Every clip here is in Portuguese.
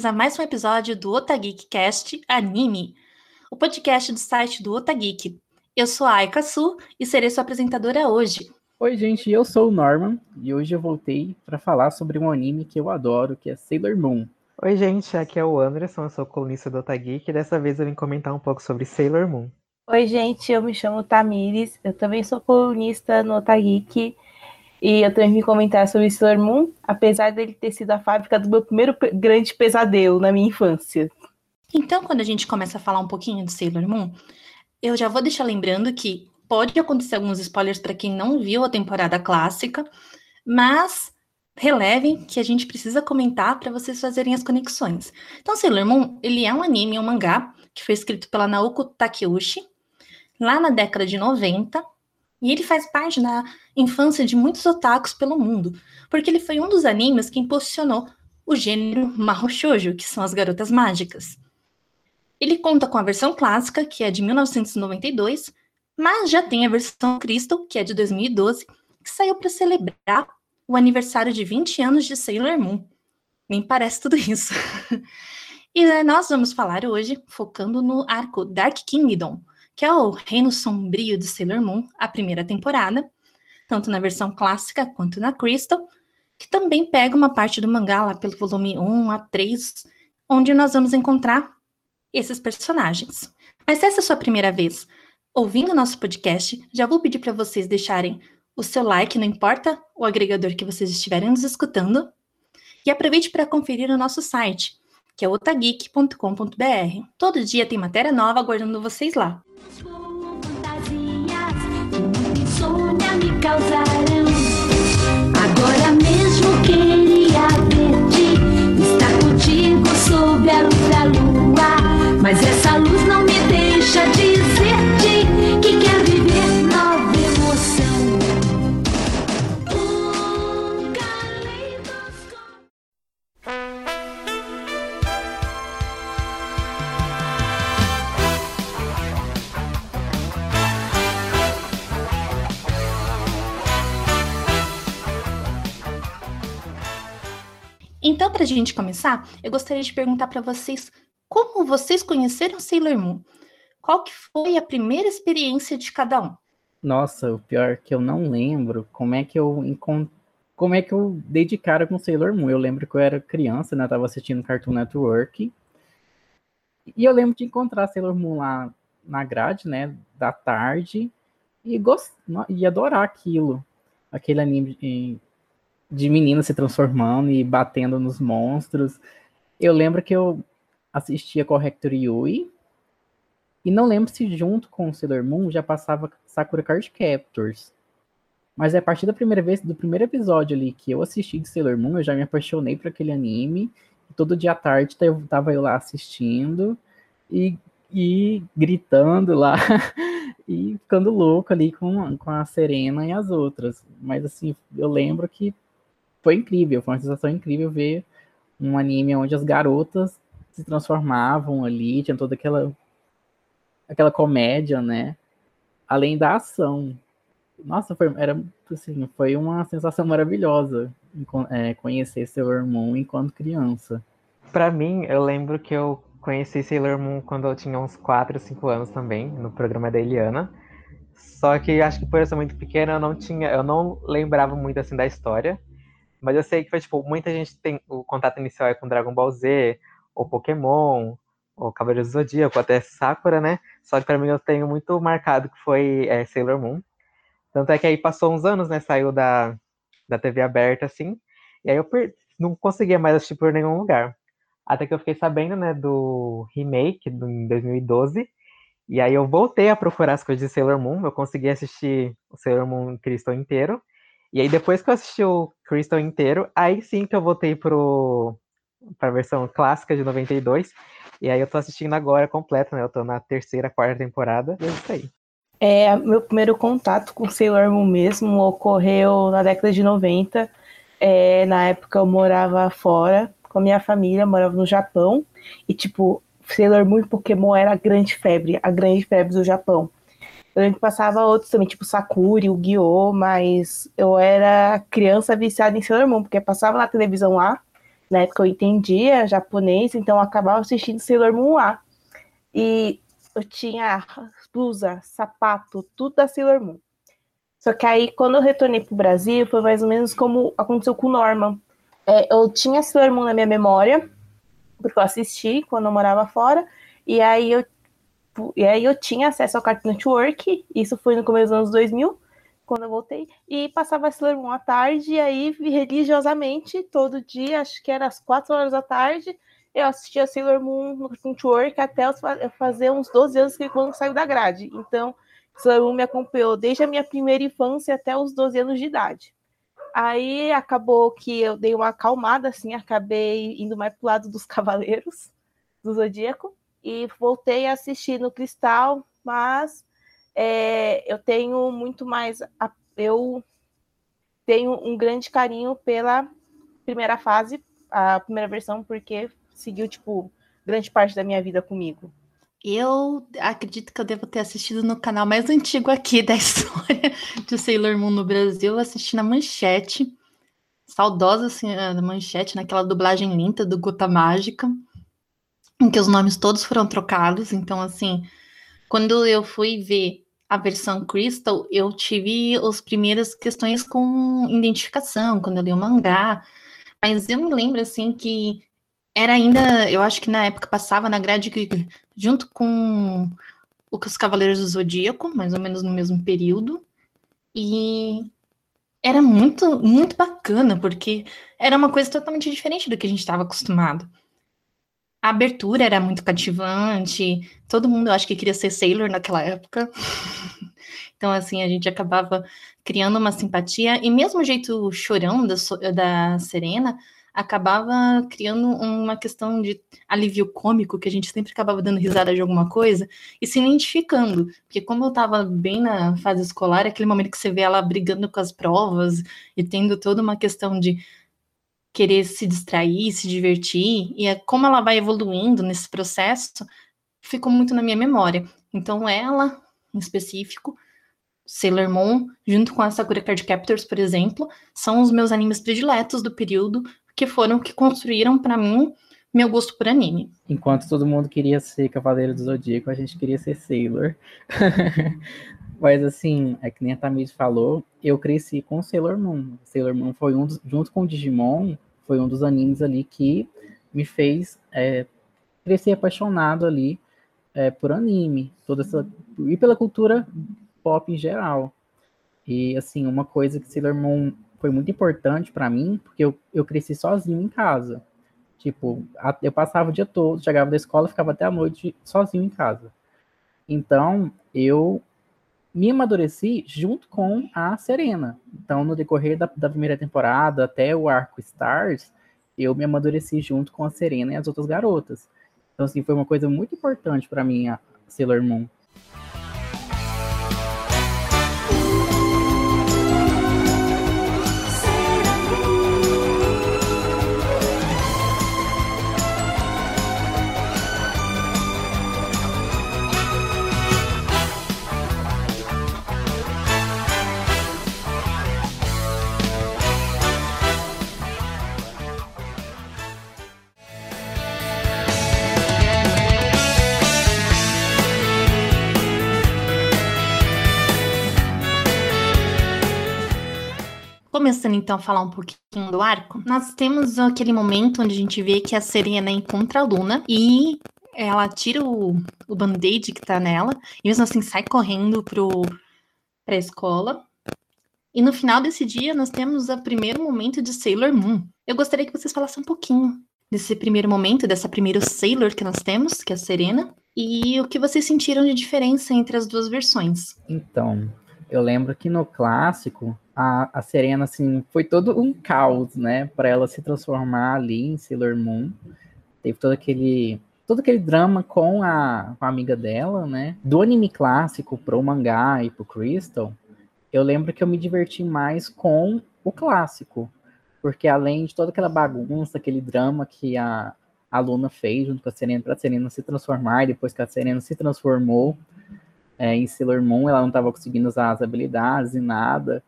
Bem-vindos a mais um episódio do Otageek Cast Anime, o podcast do site do Otageek. Eu sou a Aika Su e serei sua apresentadora hoje. Oi, gente, eu sou o Norman e hoje eu voltei para falar sobre um anime que eu adoro, que é Sailor Moon. Oi, gente, aqui é o Anderson, eu sou colunista do Otageek e dessa vez eu vim comentar um pouco sobre Sailor Moon. Oi, gente, eu me chamo Tamires, eu também sou colunista no Otageek e eu também vim comentar sobre Sailor Moon, apesar dele ter sido a fábrica do meu primeiro grande pesadelo na minha infância. Então, quando a gente começa a falar um pouquinho de Sailor Moon, eu já vou deixar lembrando que pode acontecer alguns spoilers para quem não viu a temporada clássica, mas relevem que a gente precisa comentar para vocês fazerem as conexões. Então, Sailor Moon, ele é um anime, um mangá, que foi escrito pela Naoko Takeuchi, lá na década de 90, e ele faz parte da infância de muitos otakus pelo mundo, porque ele foi um dos animes que impulsionou o gênero Mahou Shoujo, que são as garotas mágicas. Ele conta com a versão clássica, que é de 1992, mas já tem a versão Crystal, que é de 2012, que saiu para celebrar o aniversário de 20 anos de Sailor Moon. Nem parece tudo isso. e nós vamos falar hoje focando no arco Dark Kingdom, que é o Reino Sombrio de Sailor Moon, a primeira temporada, tanto na versão clássica quanto na Crystal, que também pega uma parte do mangá lá pelo volume 1 a 3, onde nós vamos encontrar esses personagens. Mas se essa é a sua primeira vez ouvindo nosso podcast, já vou pedir para vocês deixarem o seu like, não importa o agregador que vocês estiverem nos escutando, e aproveite para conferir o nosso site, que é otageek.com.br. Todo dia tem matéria nova aguardando vocês lá. Agora Para a gente começar, eu gostaria de perguntar para vocês como vocês conheceram Sailor Moon. Qual que foi a primeira experiência de cada um? Nossa, o pior é que eu não lembro como é que eu encont... como é que eu dei de cara com Sailor Moon. Eu lembro que eu era criança, né? Eu tava assistindo Cartoon Network. E eu lembro de encontrar Sailor Moon lá na grade, né, da tarde e gost... e adorar aquilo. Aquele anime de, menina se transformando e batendo nos monstros. Eu lembro que eu assistia Corrector Yui. E não lembro se junto com Sailor Moon já passava Sakura Card Captors. Mas é a partir da primeira vez, do primeiro episódio ali que eu assisti de Sailor Moon, eu já me apaixonei por aquele anime. Todo dia à tarde eu tava eu lá assistindo e, e gritando lá e ficando louco ali com, com a Serena e as outras. Mas assim, eu lembro que foi incrível, foi uma sensação incrível ver um anime onde as garotas se transformavam ali, tinha toda aquela aquela comédia, né? Além da ação. Nossa, foi, era, assim, foi uma sensação maravilhosa é, conhecer Sailor Moon enquanto criança. Pra mim, eu lembro que eu conheci Sailor Moon quando eu tinha uns 4, 5 anos também, no programa da Eliana. Só que acho que por eu ser muito pequena, eu não tinha, eu não lembrava muito assim da história. Mas eu sei que foi tipo, muita gente tem o contato inicial é com Dragon Ball Z, ou Pokémon, ou Cavaleiro do Zodíaco, até Sakura, né? Só que pra mim eu tenho muito marcado que foi é, Sailor Moon. Tanto é que aí passou uns anos, né? Saiu da, da TV aberta, assim. E aí eu per... não conseguia mais assistir por nenhum lugar. Até que eu fiquei sabendo, né, do remake do, em 2012. E aí eu voltei a procurar as coisas de Sailor Moon. Eu consegui assistir o Sailor Moon Crystal inteiro. E aí depois que eu assisti o Crystal inteiro, aí sim que eu voltei pro para a versão clássica de 92. E aí eu tô assistindo agora completo, né? Eu tô na terceira, quarta temporada. E é isso aí. É, meu primeiro contato com Sailor Moon mesmo ocorreu na década de 90. É, na época eu morava fora com a minha família, morava no Japão. E, tipo, Sailor Moon e Pokémon era a grande febre, a grande febre do Japão. Eu lembro que passava outros também, tipo Sakura, o Guiô, mas eu era criança viciada em Sailor Moon, porque passava na televisão lá, Na época eu entendia japonês, então eu acabava assistindo Sailor Moon lá. E eu tinha blusa, sapato, tudo da Sailor Moon. Só que aí, quando eu retornei pro Brasil, foi mais ou menos como aconteceu com o Norman. É, eu tinha Sailor Moon na minha memória, porque eu assisti quando eu morava fora, e aí eu, e aí eu tinha acesso ao Cartoon Network, isso foi no começo dos anos 2000, quando eu voltei, e passava Sailor Moon à tarde, e aí religiosamente, todo dia, acho que era às 4 horas da tarde, eu assistia Sailor Moon no Cartoon Network até fazer uns 12 anos que quando saiu da grade. Então, Sailor Moon me acompanhou desde a minha primeira infância até os 12 anos de idade. Aí acabou que eu dei uma acalmada, assim, acabei indo mais pro lado dos Cavaleiros do Zodíaco e voltei a assistir no Cristal, mas é, eu tenho muito mais. Eu tenho um grande carinho pela primeira fase, a primeira versão, porque seguiu, tipo, grande parte da minha vida comigo. Eu acredito que eu devo ter assistido no canal mais antigo aqui da história de Sailor Moon no Brasil. Eu assisti na Manchete, saudosa assim, a Manchete, naquela dublagem linda do Gota Mágica, em que os nomes todos foram trocados. Então, assim, quando eu fui ver a versão Crystal, eu tive as primeiras questões com identificação, quando eu li o mangá. Mas eu me lembro, assim, que era ainda, eu acho que na época passava na grade junto com os Cavaleiros do Zodíaco, mais ou menos no mesmo período. E era muito, muito bacana, porque era uma coisa totalmente diferente do que a gente estava acostumado. A abertura era muito cativante, todo mundo eu acho que queria ser Sailor naquela época. então, assim, a gente acabava criando uma simpatia, e mesmo o jeito chorão da, da Serena acabava criando uma questão de alívio cômico, que a gente sempre acabava dando risada de alguma coisa, e se identificando. Porque como eu estava bem na fase escolar, aquele momento que você vê ela brigando com as provas e tendo toda uma questão de querer se distrair, se divertir, e é como ela vai evoluindo nesse processo, ficou muito na minha memória. Então ela, em específico, Sailor Moon, junto com a Sakura Card Captors, por exemplo, são os meus animes prediletos do período, que foram que construíram para mim meu gosto por anime. Enquanto todo mundo queria ser Cavaleiro do Zodíaco, a gente queria ser Sailor. Mas assim, é que nem a Tamir falou, eu cresci com Sailor Moon. Sailor Moon foi um dos, junto com Digimon, foi um dos animes ali que me fez é, crescer apaixonado ali é, por anime, toda essa e pela cultura pop em geral. E assim, uma coisa que Sailor Moon foi muito importante para mim, porque eu, eu cresci sozinho em casa. Tipo, a, eu passava o dia todo, chegava da escola, ficava até a noite sozinho em casa. Então, eu me amadureci junto com a Serena. Então, no decorrer da, da primeira temporada até o arco Stars, eu me amadureci junto com a Serena e as outras garotas. Então, assim, foi uma coisa muito importante para mim a Sailor Moon. Começando então a falar um pouquinho do arco, nós temos aquele momento onde a gente vê que a Serena encontra a Luna e ela tira o, o band-aid que tá nela e mesmo assim sai correndo pro, pra escola. E no final desse dia nós temos o primeiro momento de Sailor Moon. Eu gostaria que vocês falassem um pouquinho desse primeiro momento, dessa primeira Sailor que nós temos, que é a Serena, e o que vocês sentiram de diferença entre as duas versões. Então, eu lembro que no clássico a, a Serena, assim, foi todo um caos, né? Para ela se transformar ali em Sailor Moon. Teve todo aquele todo aquele drama com a, com a amiga dela, né? Do anime clássico pro mangá e pro Crystal, eu lembro que eu me diverti mais com o clássico. Porque além de toda aquela bagunça, aquele drama que a, a Luna fez junto com a Serena, para a Serena se transformar, depois que a Serena se transformou é, em Sailor Moon, ela não estava conseguindo usar as habilidades e nada.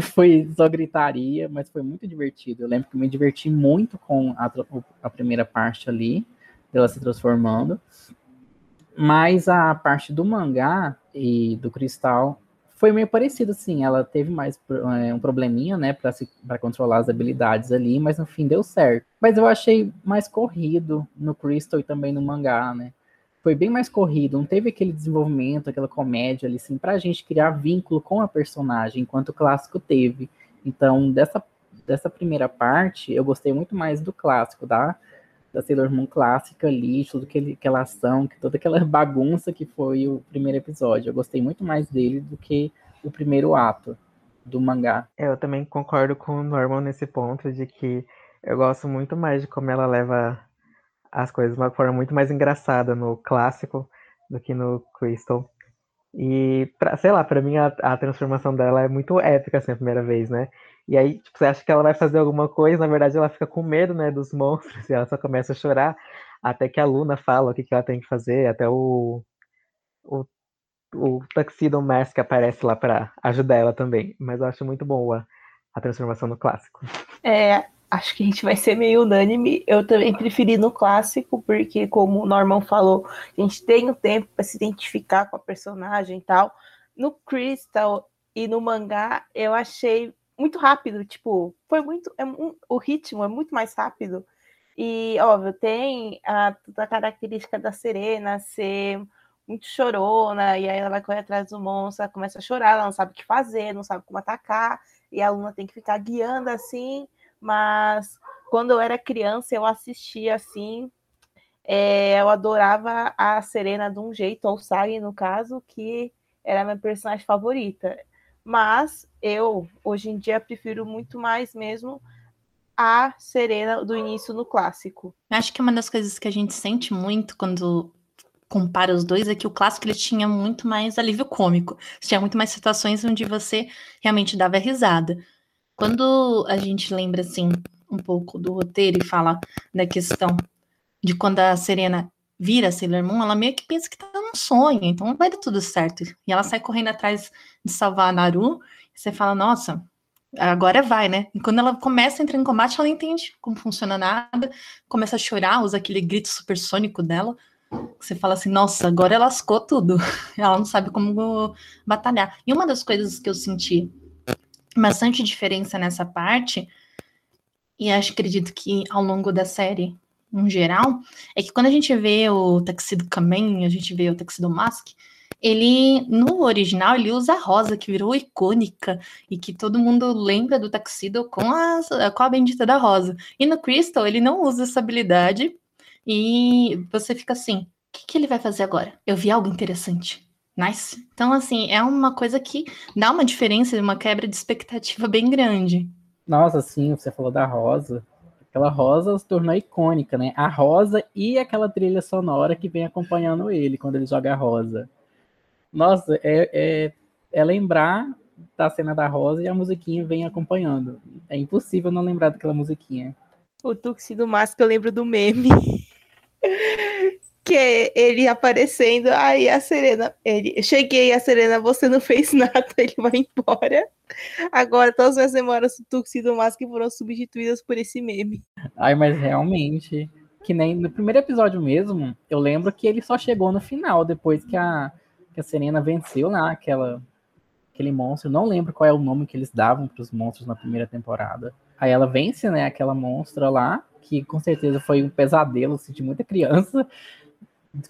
Foi só gritaria, mas foi muito divertido. Eu lembro que me diverti muito com a, a primeira parte ali, dela se transformando. Mas a parte do mangá e do cristal foi meio parecido, assim. Ela teve mais é, um probleminha, né, para controlar as habilidades ali, mas no fim deu certo. Mas eu achei mais corrido no Crystal e também no mangá, né? Foi bem mais corrido, não teve aquele desenvolvimento, aquela comédia ali, assim, pra gente criar vínculo com a personagem, enquanto o clássico teve. Então, dessa, dessa primeira parte, eu gostei muito mais do clássico, da, da Sailor Moon clássica ali, aquele, aquela ação, toda aquela bagunça que foi o primeiro episódio. Eu gostei muito mais dele do que o primeiro ato do mangá. É, eu também concordo com o Norman nesse ponto de que eu gosto muito mais de como ela leva as coisas de uma forma muito mais engraçada no clássico do que no Crystal. E, pra, sei lá, para mim a, a, transformação dela é muito épica, assim, a primeira vez, né? E aí, tipo, você acha que ela vai fazer alguma coisa, na verdade ela fica com medo, né, dos monstros, e ela só começa a chorar, até que a Luna fala o que, que ela tem que fazer, até o, o, o Tuxedo Mask aparece lá para ajudar ela também. Mas eu acho muito boa a transformação no clássico. É, acho que a gente vai ser meio unânime. Eu também preferi no clássico, porque, como o Norman falou, a gente tem o um tempo para se identificar com a personagem e tal. No Crystal e no mangá, eu achei muito rápido, tipo, foi muito. É, um, o ritmo é muito mais rápido. E, óbvio, tem a, a característica da Serena ser muito chorona, e aí ela vai correr atrás do monstro, ela começa a chorar, ela não sabe o que fazer, não sabe como atacar, e a aluna tem que ficar guiando assim, mas quando eu era criança eu assistia assim, é, eu adorava a Serena de um jeito, ou Sagi no caso, que era minha personagem favorita. Mas eu, hoje em dia, prefiro muito mais mesmo a Serena do início no clássico. Acho que uma das coisas que a gente sente muito quando compara os dois é que o clássico ele tinha muito mais alívio cômico. Tinha muito mais situações onde você realmente dava risada. Quando a gente lembra assim um pouco do roteiro e fala da questão de quando a Serena vira Sailor Moon, ela meio que pensa que tá num sonho, então vai dar tudo certo. E ela sai correndo atrás de salvar a Naru, e você fala, nossa, agora vai, né? E quando ela começa a entrar em combate, ela entende como funciona nada, começa a chorar, usa aquele grito supersônico dela. Você fala assim, nossa, agora ela lascou tudo. ela não sabe como batalhar. E uma das coisas que eu senti bastante diferença nessa parte, e acho acredito que ao longo da série em geral, é que quando a gente vê o Tuxedo Kamen, a gente vê o Tuxedo Mask, ele, no original, ele usa a rosa, que virou icônica, e que todo mundo lembra do Tuxedo com a, com a bendita da rosa. E no Crystal, ele não usa essa habilidade, e você fica assim, o que, que ele vai fazer agora? Eu vi algo interessante. Nice. Então, assim, é uma coisa que dá uma diferença, uma quebra de expectativa bem grande. Nossa, sim, você falou da rosa. Aquela rosa se tornou icônica, né? A rosa e aquela trilha sonora que vem acompanhando ele quando ele joga a rosa. Nossa, é, é, é lembrar da cena da rosa e a musiquinha vem acompanhando. É impossível não lembrar daquela musiquinha. O Tuxedo Mask, eu lembro do meme. que ele aparecendo, aí a Serena, ele, cheguei, a Serena, você não fez nada, ele vai embora. Agora todas as memórias do Tuxedo Mask foram substituídas por esse meme. Ai, mas realmente, que nem no primeiro episódio mesmo, eu lembro que ele só chegou no final, depois que a, que a Serena venceu lá aquela, aquele monstro. Não lembro qual é o nome que eles davam para os monstros na primeira temporada. Aí ela vence, né, aquela monstra lá, que com certeza foi um pesadelo assim, de muita criança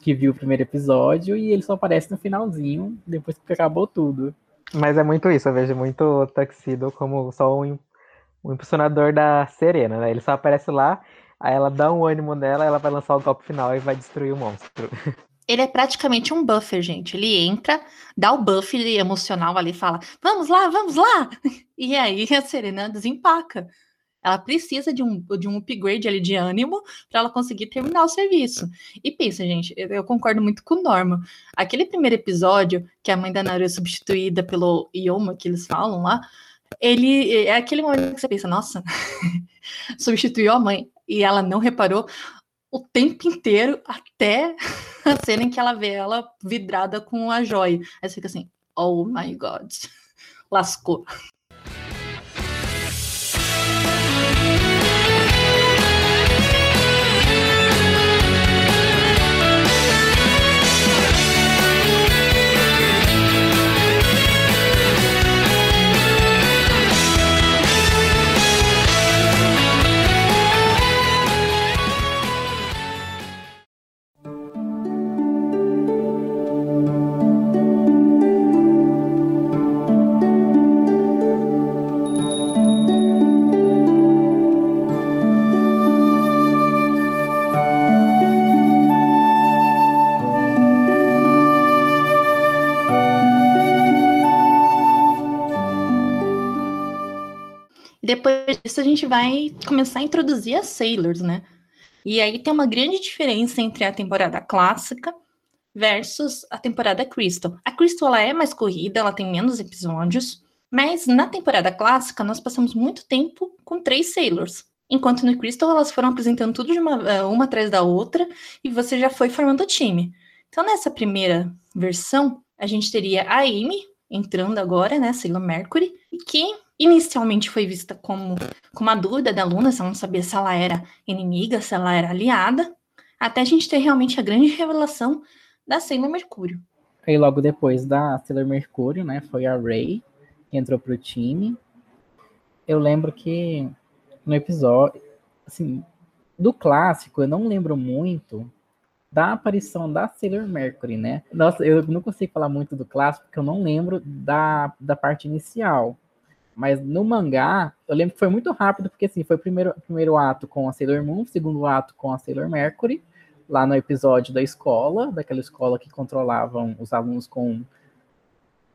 que viu o primeiro episódio e ele só aparece no finalzinho, depois que acabou tudo. Mas é muito isso, eu vejo muito o Tuxedo como só um, um impulsionador da Serena, né? Ele só aparece lá, aí ela dá um ânimo nela, ela vai lançar o golpe final e vai destruir o monstro. Ele é praticamente um buffer, gente. Ele entra, dá o buff emocional ali, fala: vamos lá, vamos lá! E aí a Serena desempaca. Ela precisa de um, de um upgrade ali de ânimo para ela conseguir terminar o serviço. E pensa, gente, eu, eu, concordo muito com o Norma. Aquele primeiro episódio, que a mãe da Naru é substituída pelo Ioma, que eles falam lá, ele é aquele momento que você pensa, nossa, substituiu a mãe e ela não reparou o tempo inteiro até a cena em que ela vê ela vidrada com a joia. Aí você fica assim, oh my god, lascou. Depois disso, a gente vai começar a introduzir as Sailors, né? E aí tem uma grande diferença entre a temporada clássica versus a temporada Crystal. A Crystal ela é mais corrida, ela tem menos episódios, mas na temporada clássica nós passamos muito tempo com três Sailors. Enquanto no Crystal elas foram apresentando tudo de uma, eh, uma atrás da outra e você já foi formando o time. Então nessa primeira versão, a gente teria a Amy entrando agora, né, Sailor Mercury, que inicialmente foi vista como, como uma dúvida da Luna, se ela não sabia se ela era inimiga, se ela era aliada, até a gente ter realmente a grande revelação da Sailor Mercúrio. Aí logo depois da Sailor Mercúrio, né, foi a Ray que entrou pro time. Eu lembro que no episódio, assim, do clássico, eu não lembro muito da aparição da Sailor Mercury, né? Nossa, eu não consigo falar muito do clássico porque eu não lembro da, da parte inicial. Mas no mangá, eu lembro que foi muito rápido, porque assim, foi o primeiro, primeiro ato com a Sailor Moon, segundo ato com a Sailor Mercury, lá no episódio da escola, daquela escola que controlavam os alunos com.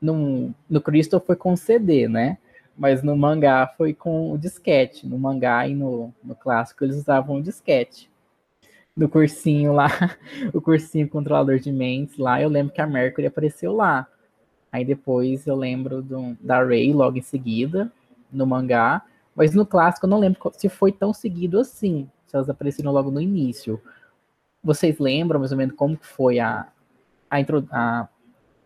No, no Crystal foi com CD, né? Mas no mangá foi com o disquete. No mangá e no, no clássico eles usavam o disquete. No cursinho lá, o cursinho controlador de mentes lá, eu lembro que a Mercury apareceu lá. Aí depois eu lembro do, da Ray logo em seguida, no mangá. Mas no clássico eu não lembro se foi tão seguido assim. Se elas apareceram logo no início. Vocês lembram mais ou menos como que foi a, a, intro, a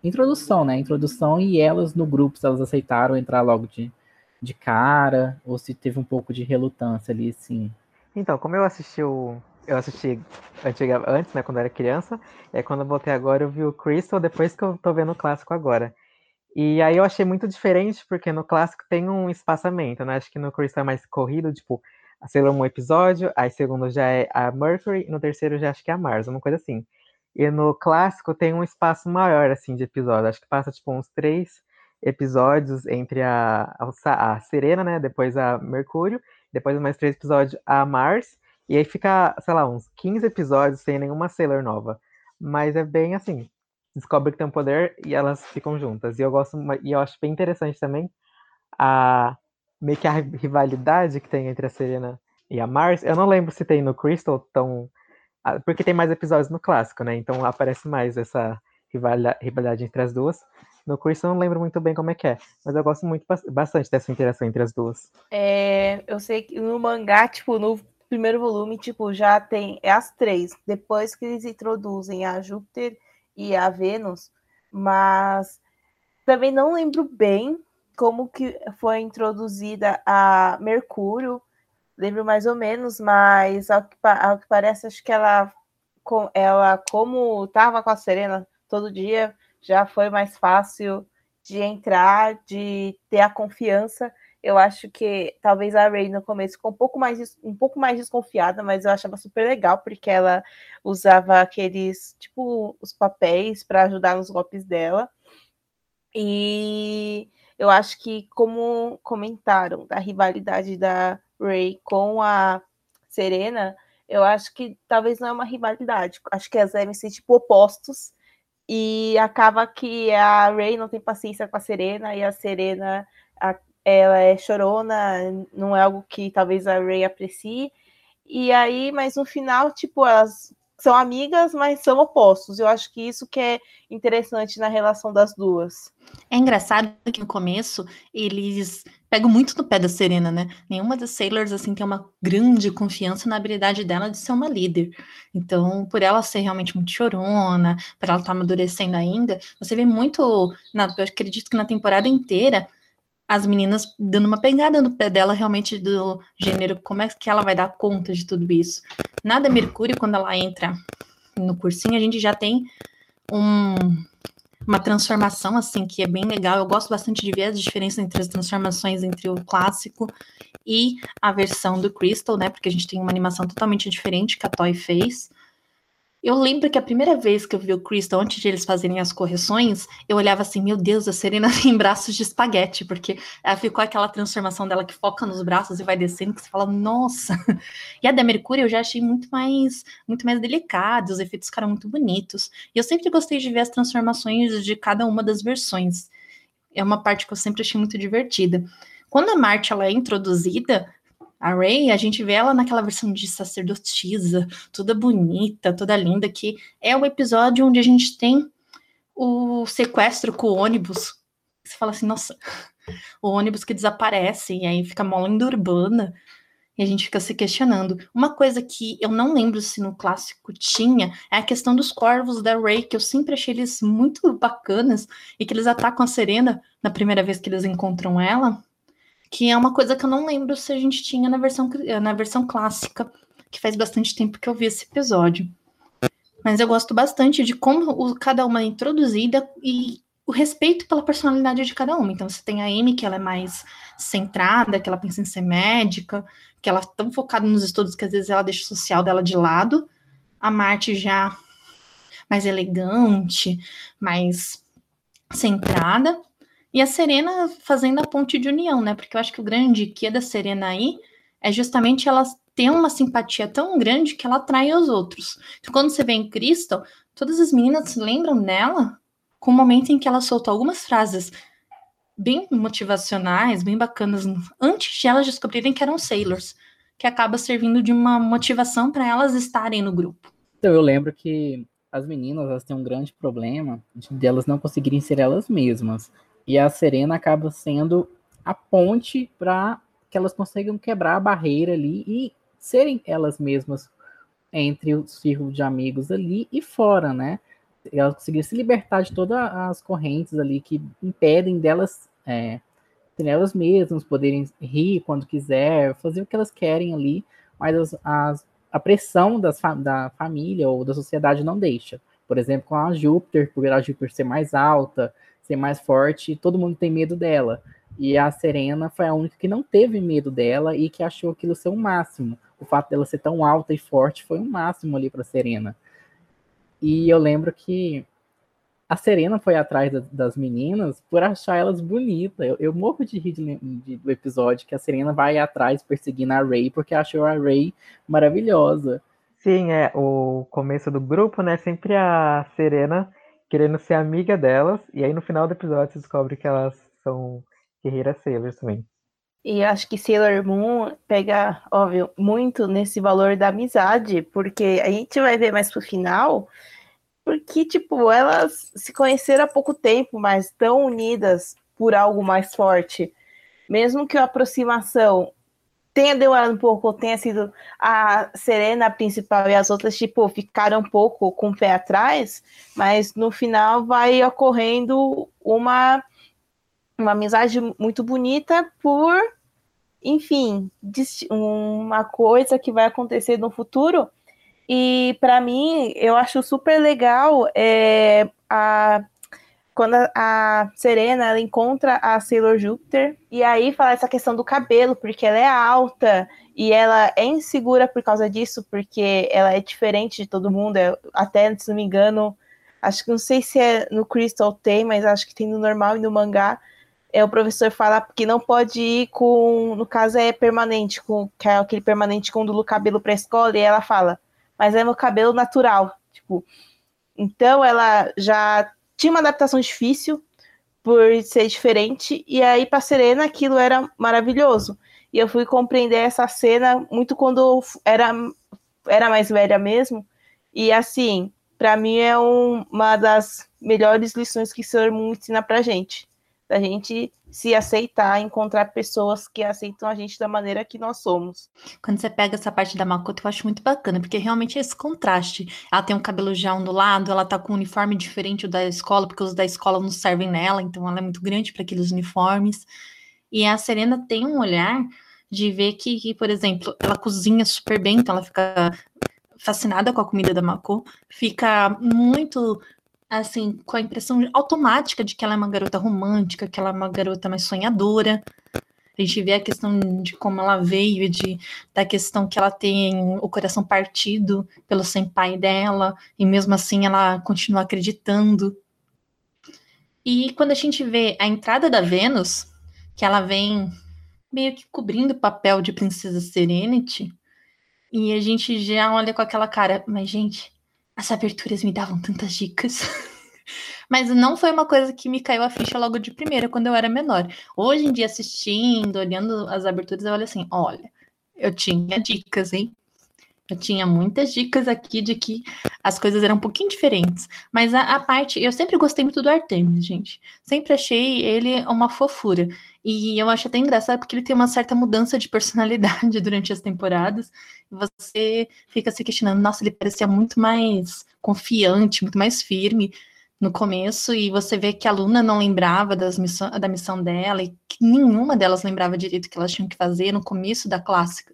introdução, né? A introdução e elas no grupo, se elas aceitaram entrar logo de, de cara, ou se teve um pouco de relutância ali, sim. Então, como eu assisti o. Eu assisti antiga, antes, né, quando eu era criança, aí quando eu voltei agora eu vi o Crystal, depois que eu tô vendo o clássico agora. E aí eu achei muito diferente, porque no clássico tem um espaçamento, né? Acho que no Crystal é mais corrido, tipo, a Sailor Moon episódio, aí segundo já é a Mercury, e no terceiro já acho que é a Mars, uma coisa assim. E no clássico tem um espaço maior, assim, de episódio. Acho que passa, tipo, uns três episódios entre a, a, a Serena, né? Depois a Mercúrio, depois mais três episódios a Mars, e aí fica, sei lá, uns 15 episódios sem nenhuma Sailor nova. Mas é bem assim, descobre que tem um poder e elas ficam juntas. E eu gosto, e eu acho bem interessante também a meio que a rivalidade que tem entre a Serena e a Mars. Eu não lembro se tem no Crystal tão. Porque tem mais episódios no clássico, né? Então aparece mais essa rivalidade entre as duas. No Crystal eu não lembro muito bem como é que é, mas eu gosto muito bastante dessa interação entre as duas. É, eu sei que no mangá, tipo, no primeiro volume, tipo, já tem é as três. Depois que eles introduzem a Júpiter e a Vênus, mas também não lembro bem como que foi introduzida a Mercúrio, lembro mais ou menos, mas ao que, ao que parece, acho que ela, ela como estava com a Serena todo dia, já foi mais fácil de entrar, de ter a confiança. Eu acho que talvez a Ray no começo ficou um pouco mais, um pouco mais desconfiada, mas eu achava super legal, porque ela usava aqueles, tipo, os papéis para ajudar nos golpes dela. E eu acho que, como comentaram da rivalidade da Ray com a Serena, eu acho que talvez não é uma rivalidade. Acho que elas devem ser tipo opostos. E acaba que a Ray não tem paciência com a Serena e a Serena ela é chorona, não é algo que talvez a Ray aprecie. E aí, mas no final, tipo, elas são amigas, mas são opostos. Eu acho que isso que é interessante na relação das duas. É engraçado que no começo eles pegam muito no pé da Serena, né? Nenhuma das Sailors assim tem uma grande confiança na habilidade dela de ser uma líder. Então, por ela ser realmente muito chorona, por ela estar tá amadurecendo ainda, você vê muito, na, eu acredito que na temporada inteira, as meninas dando uma pegada no pé dela realmente do gênero, como é que ela vai dar conta de tudo isso. Nada Mercúrio, quando ela entra no cursinho, a gente já tem um, uma transformação, assim, que é bem legal. Eu gosto bastante de ver as diferenças entre as transformações entre o clássico e a versão do Crystal, né? Porque a gente tem uma animação totalmente diferente que a Toy fez. Eu lembro que a primeira vez que eu vi o Crystal, antes de eles fazerem as correções, eu olhava assim, meu Deus, a Serena tem braços de espaguete, porque ela ficou aquela transformação dela que foca nos braços e vai descendo, que você fala, nossa. E a da Mercúrio eu já achei muito mais, muito mais delicada, os efeitos ficaram muito bonitos. E eu sempre gostei de ver as transformações de cada uma das versões. É uma parte que eu sempre achei muito divertida. Quando a Marte ela é introduzida, a Ray, a gente vê ela naquela versão de sacerdotisa, toda bonita, toda linda, que é o episódio onde a gente tem o sequestro com o ônibus. Você fala assim, nossa, o ônibus que desaparece, e aí fica mó lenda urbana. E a gente fica se questionando. Uma coisa que eu não lembro se no clássico tinha é a questão dos corvos da Ray, que eu sempre achei eles muito bacanas e que eles atacam a Serena na primeira vez que eles encontram ela, que é uma coisa que eu não lembro se a gente tinha na versão, na versão clássica, que faz bastante tempo que eu vi esse episódio. Mas eu gosto bastante de como o, cada uma é introduzida e o respeito pela personalidade de cada uma. Então, você tem a Amy, que ela é mais centrada, que ela pensa em ser médica, que ela é tão focada nos estudos que às vezes ela deixa o social dela de lado. A Marte já mais elegante, mais centrada. E a Serena fazendo a ponte de união, né? Porque eu acho que o grande que é da Serena aí é justamente ela ter uma simpatia tão grande que ela atrai os outros. Então, quando você vê em Crystal, todas as meninas lembram dela com o momento em que ela soltou algumas frases bem motivacionais, bem bacanas, antes de elas descobrirem que eram sailors, que acaba servindo de uma motivação para elas estarem no grupo. Então, eu lembro que as meninas elas têm um grande problema de elas não conseguirem ser elas mesmas. E a Serena acaba sendo a ponte para que elas consigam quebrar a barreira ali e serem elas mesmas entre o círculo de amigos ali e fora, né? ela conseguir se libertar de todas as correntes ali que impedem delas é, elas mesmas, poderem rir quando quiser, fazer o que elas querem ali, mas as, as, a pressão das, da família ou da sociedade não deixa. Por exemplo, com a Júpiter, por a Júpiter ser mais alta, ser mais forte, todo mundo tem medo dela. E a Serena foi a única que não teve medo dela e que achou aquilo ser o um máximo. O fato dela ser tão alta e forte foi um máximo ali para Serena. E eu lembro que a Serena foi atrás da, das meninas por achar elas bonitas. Eu, eu morro de rir de, de, do episódio que a Serena vai atrás perseguindo a Ray porque achou a Ray maravilhosa. Sim, é o começo do grupo, né? Sempre a Serena querendo ser amiga delas, e aí no final do episódio se descobre que elas são guerreiras sailors também. E acho que Sailor Moon pega, óbvio, muito nesse valor da amizade, porque a gente vai ver mais pro final porque, tipo, elas se conheceram há pouco tempo, mas estão unidas por algo mais forte. Mesmo que a aproximação tenha demorado um pouco, tenha sido a Serena principal e as outras, tipo, ficaram um pouco com o pé atrás, mas no final vai ocorrendo uma, uma amizade muito bonita por, enfim, uma coisa que vai acontecer no futuro. E para mim, eu acho super legal é, a, quando a, a, Serena ela encontra a Sailor Júpiter e aí fala essa questão do cabelo, porque ela é alta e ela é insegura por causa disso, porque ela é diferente de todo mundo. É, até, se não me engano, acho que não sei se é no Crystal tem, mas acho que tem no normal e no mangá. É, o professor fala que não pode ir com, no caso é permanente, com que é aquele permanente com o cabelo para escola, e ela fala: mas é meu cabelo natural. Tipo, então ela já tinha uma adaptação difícil por ser diferente, e aí para Serena aquilo era maravilhoso. E eu fui compreender essa cena muito quando era, era mais velha mesmo. E assim, para mim é um, uma das melhores lições que o Moon ensina pra gente. Da gente se aceitar, encontrar pessoas que aceitam a gente da maneira que nós somos. Quando você pega essa parte da Makoto, eu acho muito bacana, porque realmente é esse contraste. Ela tem um cabelo já ondulado, ela tá com um uniforme diferente da escola, porque os da escola não servem nela, então ela é muito grande para aqueles uniformes. E a Serena tem um olhar de ver que, que, por exemplo, ela cozinha super bem, então ela fica fascinada com a comida da Mako, fica muito assim, com a impressão automática de que ela é uma garota romântica, que ela é uma garota mais sonhadora. A gente vê a questão de como ela veio, de, da questão que ela tem o coração partido pelo senpai dela, e mesmo assim ela continua acreditando. E quando a gente vê a entrada da Vênus, que ela vem meio que cobrindo o papel de Princesa Serenity, e a gente já olha com aquela cara, mas gente, as aberturas me davam tantas dicas. Mas não foi uma coisa que me caiu a ficha logo de primeira, quando eu era menor. Hoje em dia, assistindo, olhando as aberturas, eu olho assim: olha, eu tinha dicas, hein? Eu tinha muitas dicas aqui de que as coisas eram um pouquinho diferentes. Mas a, a parte. Eu sempre gostei muito do Artemis, gente. Sempre achei ele uma fofura. E eu acho até engraçado porque ele tem uma certa mudança de personalidade durante as temporadas. Você fica se questionando, nossa, ele parecia muito mais confiante, muito mais firme no começo, e você vê que a Luna não lembrava das missão, da missão dela, e que nenhuma delas lembrava direito o que elas tinham que fazer no começo da clássica.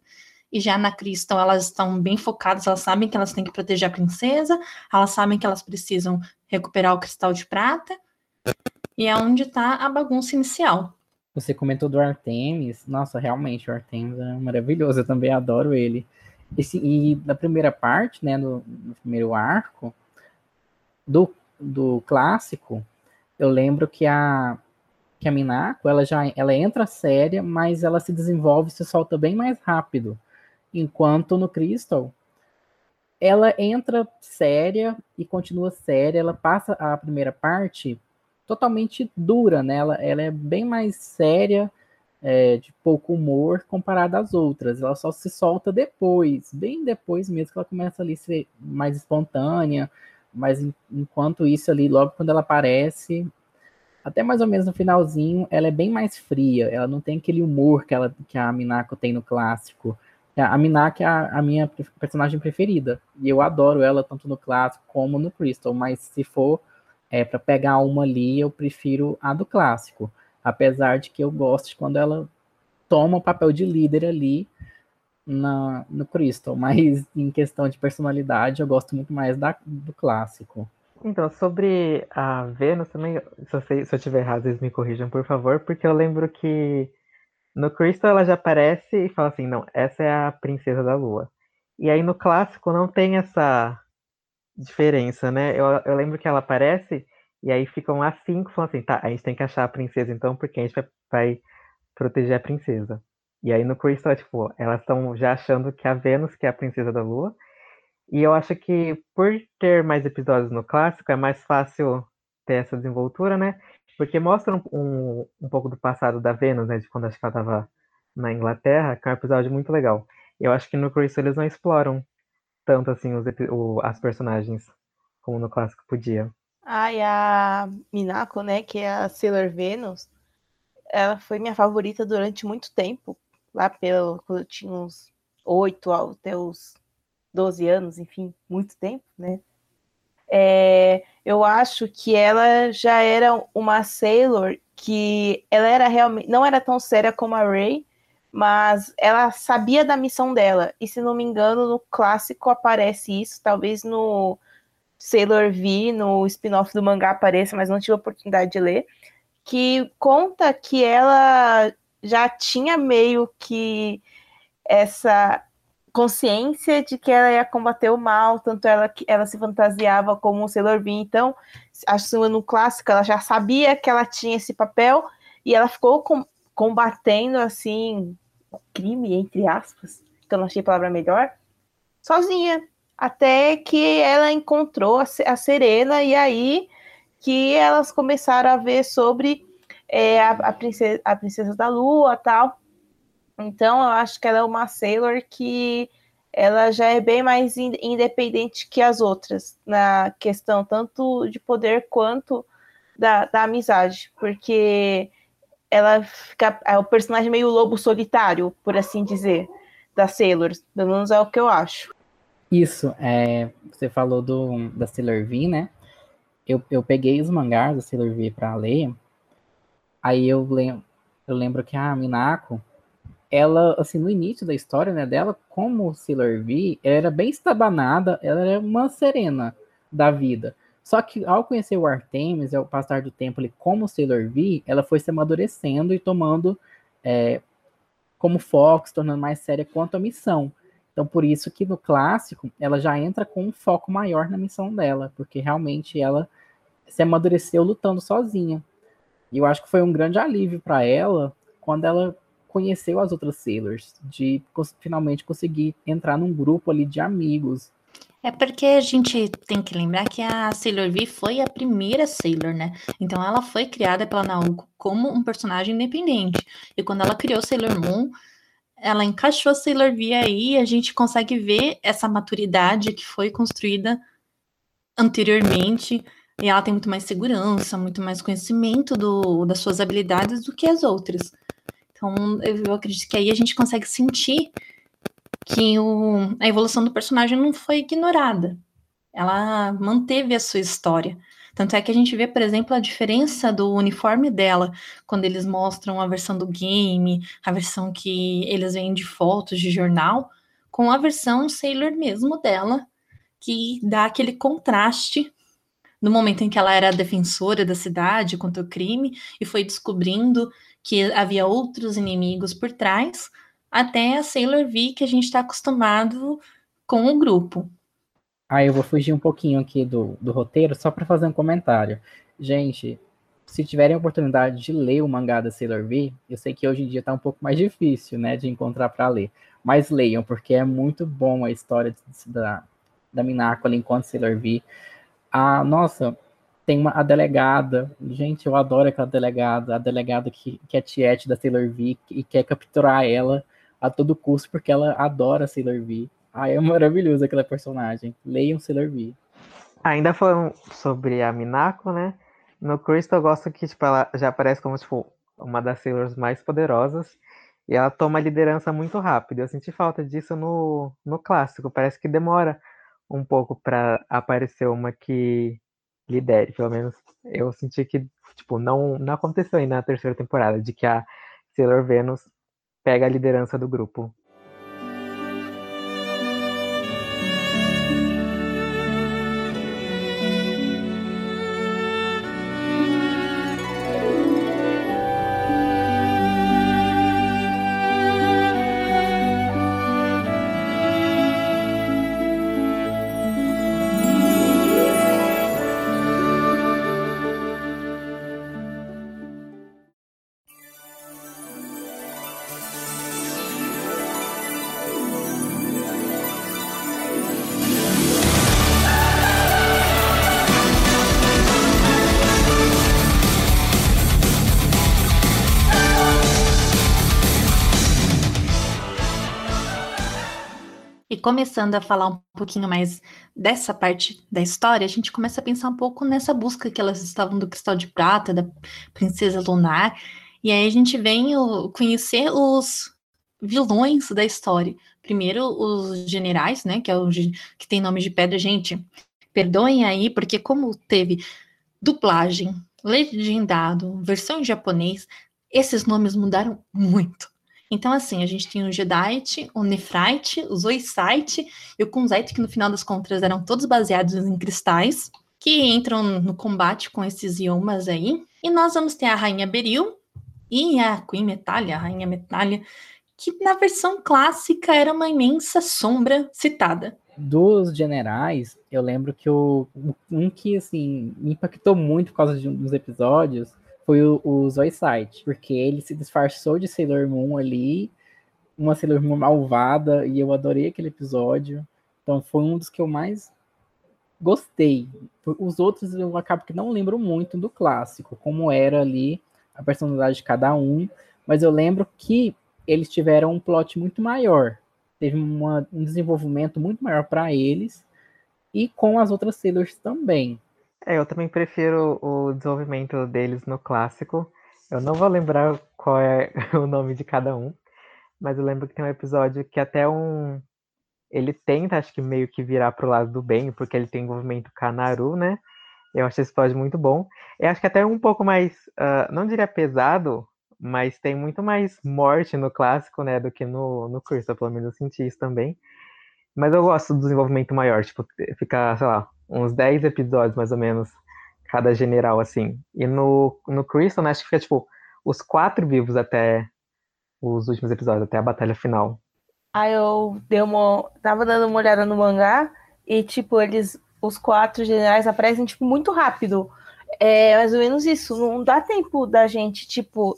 E já na Crystal, elas estão bem focadas, elas sabem que elas têm que proteger a princesa, elas sabem que elas precisam recuperar o cristal de prata, e é onde está a bagunça inicial. Você comentou do Artemis, nossa, realmente, o Artemis é maravilhoso, eu também adoro ele. Esse, e na primeira parte, né, no, no primeiro arco do, do clássico, eu lembro que a que a Minako, ela já ela entra séria, mas ela se desenvolve, se solta bem mais rápido. Enquanto no Crystal, ela entra séria e continua séria, ela passa a primeira parte totalmente dura, né? Ela, é bem mais séria, é, de pouco humor comparada às outras. Ela só se solta depois, bem depois mesmo que ela começa ali a ser mais espontânea, mas enquanto isso ali, logo quando ela aparece, até mais ou menos no finalzinho, ela é bem mais fria, ela não tem aquele humor que, ela, que a Minako tem no clássico. A Minako é a, a minha personagem preferida, e eu adoro ela tanto no clássico como no Crystal, mas se for é, para pegar uma ali, eu prefiro a do clássico. Apesar de que eu gosto quando ela toma o papel de líder ali na, no Crystal, mas em questão de personalidade, eu gosto muito mais da, do clássico. Então, sobre a Vênus também, se eu, se eu tiver errado, vocês me corrijam, por favor, porque eu lembro que no Crystal ela já aparece e fala assim, não, essa é a princesa da lua. E aí no clássico não tem essa diferença, né? Eu, eu lembro que ela aparece e aí ficam lá cinco falando assim, tá, a gente tem que achar a princesa então, porque a gente vai, vai proteger a princesa. E aí no Crystal, tipo, elas estão já achando que a Vênus, que é a princesa da lua. E eu acho que por ter mais episódios no clássico, é mais fácil ter essa desenvoltura, né? Porque mostra um, um, um pouco do passado da Vênus, né? De quando acho que ela tava na Inglaterra, que é um episódio muito legal. Eu acho que no Crystal eles não exploram tanto assim os, o, as personagens como no clássico podia. Ah, e a Minako, né, que é a Sailor Venus, ela foi minha favorita durante muito tempo, lá pelo quando eu tinha uns 8 até os 12 anos, enfim, muito tempo, né? É, eu acho que ela já era uma Sailor que ela era realmente não era tão séria como a Ray, mas ela sabia da missão dela. E se não me engano, no clássico aparece isso, talvez no Sailor V, no spin-off do mangá apareça, mas não tive a oportunidade de ler, que conta que ela já tinha meio que essa consciência de que ela ia combater o mal, tanto ela que ela se fantasiava como um Sailor V. Então, que no clássico ela já sabia que ela tinha esse papel e ela ficou com, combatendo assim o crime entre aspas, que eu não achei palavra melhor, sozinha, até que ela encontrou a, a Serena e aí que elas começaram a ver sobre é, a, a, princesa, a princesa da Lua tal. Então eu acho que ela é uma Sailor que ela já é bem mais independente que as outras na questão tanto de poder quanto da, da amizade, porque ela fica é o personagem meio lobo solitário, por assim dizer, da Sailor. Pelo menos é o que eu acho. Isso, é, você falou do, da Sailor V, né? Eu, eu peguei os mangás da Sailor V pra ler, aí eu eu lembro que a Minako, ela, assim, no início da história, né, dela, como Sailor V, ela era bem estabanada, ela era uma serena da vida. Só que ao conhecer o Artemis, ao passar do tempo ali como Sailor V, ela foi se amadurecendo e tomando é, como foco, se tornando mais séria quanto à missão. Então, por isso que no clássico, ela já entra com um foco maior na missão dela, porque realmente ela se amadureceu lutando sozinha. E eu acho que foi um grande alívio para ela quando ela conheceu as outras Sailors, de finalmente conseguir entrar num grupo ali de amigos, É porque a gente tem que lembrar que a Sailor V foi a primeira Sailor, né? Então ela foi criada pela Naoko como um personagem independente. E quando ela criou Sailor Moon, ela encaixou a Sailor V aí e a gente consegue ver essa maturidade que foi construída anteriormente. E ela tem muito mais segurança, muito mais conhecimento do, das suas habilidades do que as outras. Então, eu acredito que aí a gente consegue sentir que o, a evolução do personagem não foi ignorada. Ela manteve a sua história. Tanto é que a gente vê, por exemplo, a diferença do uniforme dela quando eles mostram a versão do game, a versão que eles veem de fotos de jornal, com a versão Sailor mesmo dela, que dá aquele contraste no momento em que ela era defensora da cidade contra o crime e foi descobrindo que havia outros inimigos por trás, até a Sailor V que a gente está acostumado com o grupo. Ah, eu vou fugir um pouquinho aqui do, do roteiro só para fazer um comentário. Gente, se tiverem a oportunidade de ler o mangá da Sailor V, eu sei que hoje em dia está um pouco mais difícil, né, de encontrar para ler, mas leiam porque é muito bom a história da, da Minako ali enquanto Sailor V. A nossa, tem uma a delegada, gente, eu adoro aquela delegada, a delegada que, que é tiete da Sailor V e quer capturar ela a todo custo, porque ela adora Sailor V. Ai, é maravilhoso aquela personagem. Leiam Sailor V. Ainda falando sobre a Minako, né? No Crystal eu gosto que tipo, ela já aparece como tipo, uma das Sailors mais poderosas. E ela toma liderança muito rápido. Eu senti falta disso no, no clássico. Parece que demora um pouco para aparecer uma que lidere. Pelo menos eu senti que tipo, não, não aconteceu aí na terceira temporada, de que a Sailor Venus pega a liderança do grupo. Começando a falar um pouquinho mais dessa parte da história, a gente começa a pensar um pouco nessa busca que elas estavam do cristal de prata, da princesa lunar, e aí a gente vem conhecer os vilões da história. Primeiro, os generais, né, que, é o, que tem nome de pedra, gente, perdoem aí, porque como teve dublagem, legendado, versão em japonês, esses nomes mudaram muito. Então, assim, a gente tinha o Jedite, o Nefrite, o Zoisite e o Kunzite, que no final das contas eram todos baseados em cristais, que entram no combate com esses iomas aí. E nós vamos ter a Rainha Beril e a Queen Metalia, a Rainha Metalia, que na versão clássica era uma imensa sombra citada. Dos generais, eu lembro que o, um que assim me impactou muito por causa de um dos episódios foi o, o Zoisite, porque ele se disfarçou de Sailor Moon ali, uma Sailor Moon malvada, e eu adorei aquele episódio. Então foi um dos que eu mais gostei. Os outros eu acabo que não lembro muito do clássico, como era ali a personalidade de cada um, mas eu lembro que eles tiveram um plot muito maior. Teve uma, um desenvolvimento muito maior para eles e com as outras Sailors também. É, eu também prefiro o desenvolvimento deles no clássico. Eu não vou lembrar qual é o nome de cada um, mas eu lembro que tem um episódio que até um. Ele tenta, acho que meio que virar pro lado do bem, porque ele tem envolvimento com a Naru, né? Eu achei esse episódio muito bom. Eu acho que até um pouco mais, uh, não diria pesado, mas tem muito mais morte no clássico, né, do que no, no Crystal, pelo menos eu senti isso também. Mas eu gosto do desenvolvimento maior, tipo, ficar, sei lá, uns 10 episódios mais ou menos, cada general, assim. E no, no Crystal, né, acho que fica, tipo, os quatro vivos até os últimos episódios, até a batalha final. Aí eu dei uma. tava dando uma olhada no mangá e, tipo, eles. Os quatro generais aparecem, tipo, muito rápido. É mais ou menos isso. Não dá tempo da gente, tipo,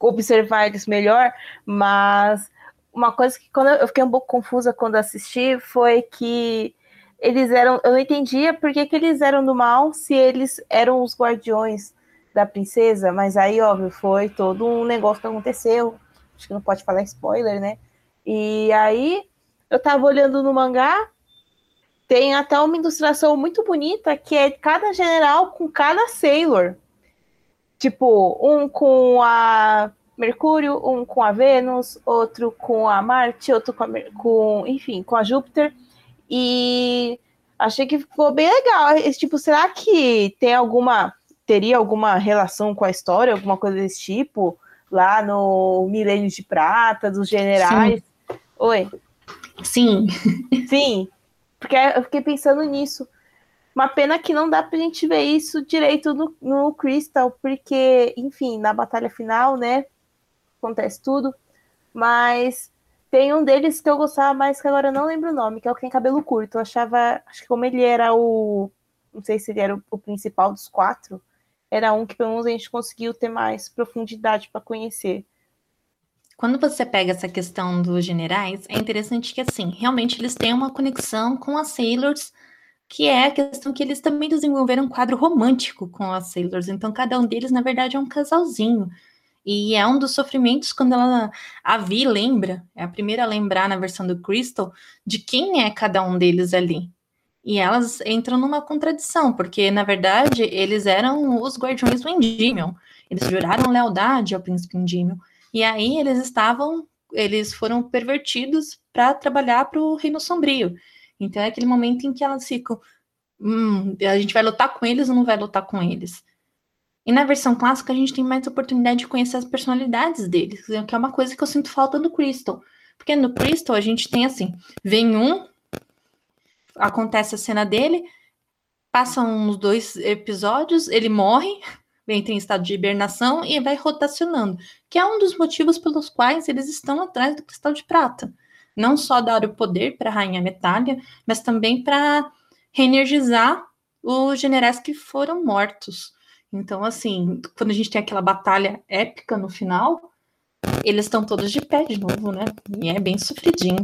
observar eles melhor, mas uma coisa que quando eu fiquei um pouco confusa quando assisti foi que eles eram. Eu não entendia por que, que eles eram do mal se eles eram os guardiões da princesa, mas aí, óbvio, foi todo um negócio que aconteceu. Acho que não pode falar spoiler, né? E aí eu tava olhando no mangá, tem até uma ilustração muito bonita que é cada general com cada Sailor. Tipo, um com a Mercúrio, um com a Vênus, outro com a Marte, outro com, a, com enfim, com a Júpiter. E achei que ficou bem legal. Esse, tipo, será que tem alguma teria alguma relação com a história, alguma coisa desse tipo lá no Milênio de Prata dos generais? Sim. Oi. Sim. Sim. Porque eu fiquei pensando nisso. Uma pena que não dá pra gente ver isso direito no, no Crystal, porque, enfim, na batalha final, né? Acontece tudo. Mas tem um deles que eu gostava mais, que agora eu não lembro o nome, que é o que tem cabelo curto. Eu achava, acho que como ele era o. Não sei se ele era o, o principal dos quatro, era um que pelo menos a gente conseguiu ter mais profundidade para conhecer. Quando você pega essa questão dos generais, é interessante que, assim, realmente eles têm uma conexão com as Sailors, que é a questão que eles também desenvolveram um quadro romântico com as Sailors. Então, cada um deles, na verdade, é um casalzinho. E é um dos sofrimentos quando ela, a Vi lembra, é a primeira a lembrar na versão do Crystal, de quem é cada um deles ali. E elas entram numa contradição, porque, na verdade, eles eram os guardiões do Endymion. Eles juraram lealdade ao príncipe Endymion. E aí eles estavam, eles foram pervertidos para trabalhar para o Reino Sombrio. Então é aquele momento em que elas ficam, hum, a gente vai lutar com eles ou não vai lutar com eles? E na versão clássica a gente tem mais oportunidade de conhecer as personalidades deles, que é uma coisa que eu sinto falta no Crystal. Porque no Crystal a gente tem assim, vem um, acontece a cena dele, passam uns dois episódios, ele morre, entra em estado de hibernação e vai rotacionando, que é um dos motivos pelos quais eles estão atrás do cristal de prata. Não só dar o poder para a rainha Metália, mas também para reenergizar os generais que foram mortos. Então, assim, quando a gente tem aquela batalha épica no final, eles estão todos de pé de novo, né? E é bem sofridinho.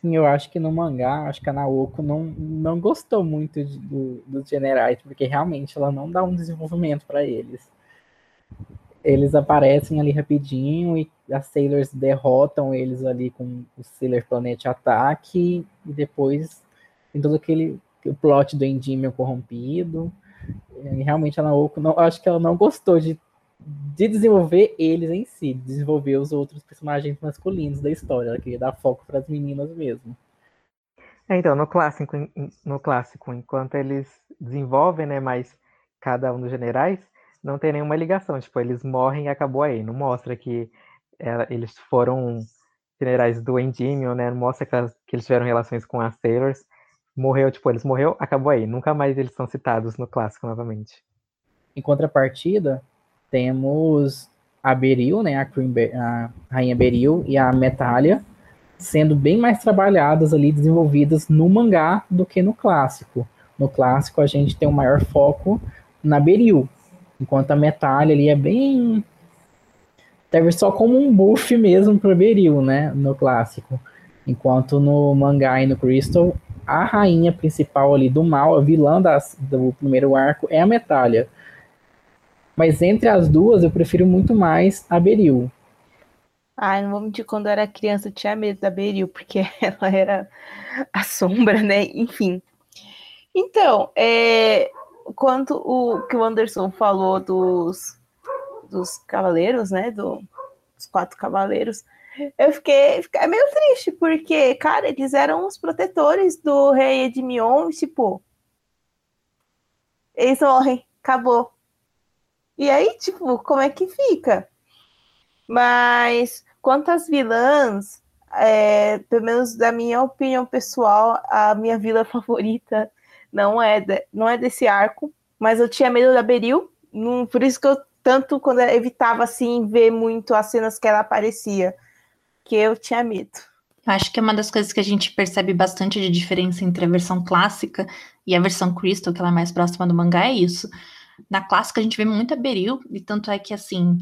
Sim, eu acho que no mangá, acho que a Naoko não, não gostou muito de, do, dos generais, porque realmente ela não dá um desenvolvimento para eles. Eles aparecem ali rapidinho e as Sailors derrotam eles ali com o Sailor Planet Ataque e depois tem todo aquele o plot do Endymion corrompido. E realmente a Naoko, não, acho que ela não gostou de de desenvolver eles em si, desenvolver os outros personagens masculinos da história. Ela queria dar foco para as meninas mesmo. É, então, no clássico, no clássico, enquanto eles desenvolvem, né, mais cada um dos generais, não tem nenhuma ligação. Tipo, eles morrem e acabou aí. Não mostra que é, eles foram generais do Endymion, né? Não mostra que, elas, que, eles tiveram relações com as Sailors. Morreu, tipo, eles morreu, acabou aí. Nunca mais eles são citados no clássico novamente. Em contrapartida, temos a Beril, né, a, a Rainha Beril e a Metalha, sendo bem mais trabalhadas ali, desenvolvidas no mangá do que no clássico. No clássico a gente tem um maior foco na Beril, enquanto a Metalha ali é bem deve só como um buff mesmo para Beril, né, no clássico. Enquanto no mangá e no Crystal, a rainha principal ali do mal, a vilã das, do primeiro arco é a Metalha. Mas entre as duas, eu prefiro muito mais a Beril. Ai, não vou mentir, quando eu era criança eu tinha medo da Beril, porque ela era a sombra, né? Enfim. Então, é, quanto o que o Anderson falou dos, dos cavaleiros, né? Do, dos quatro cavaleiros, eu fiquei, fiquei meio triste, porque, cara, eles eram os protetores do rei Edmion, tipo. Eles morrem, acabou. E aí, tipo, como é que fica? Mas quantas vilãs, é, pelo menos da minha opinião pessoal, a minha vila favorita não é, de, não é desse arco, mas eu tinha medo da Beril, não, por isso que eu tanto quando eu evitava assim ver muito as cenas que ela aparecia, que eu tinha medo. Acho que é uma das coisas que a gente percebe bastante de diferença entre a versão clássica e a versão Crystal, que ela é mais próxima do mangá, é isso. Na clássica a gente vê muita Beril, e tanto é que assim,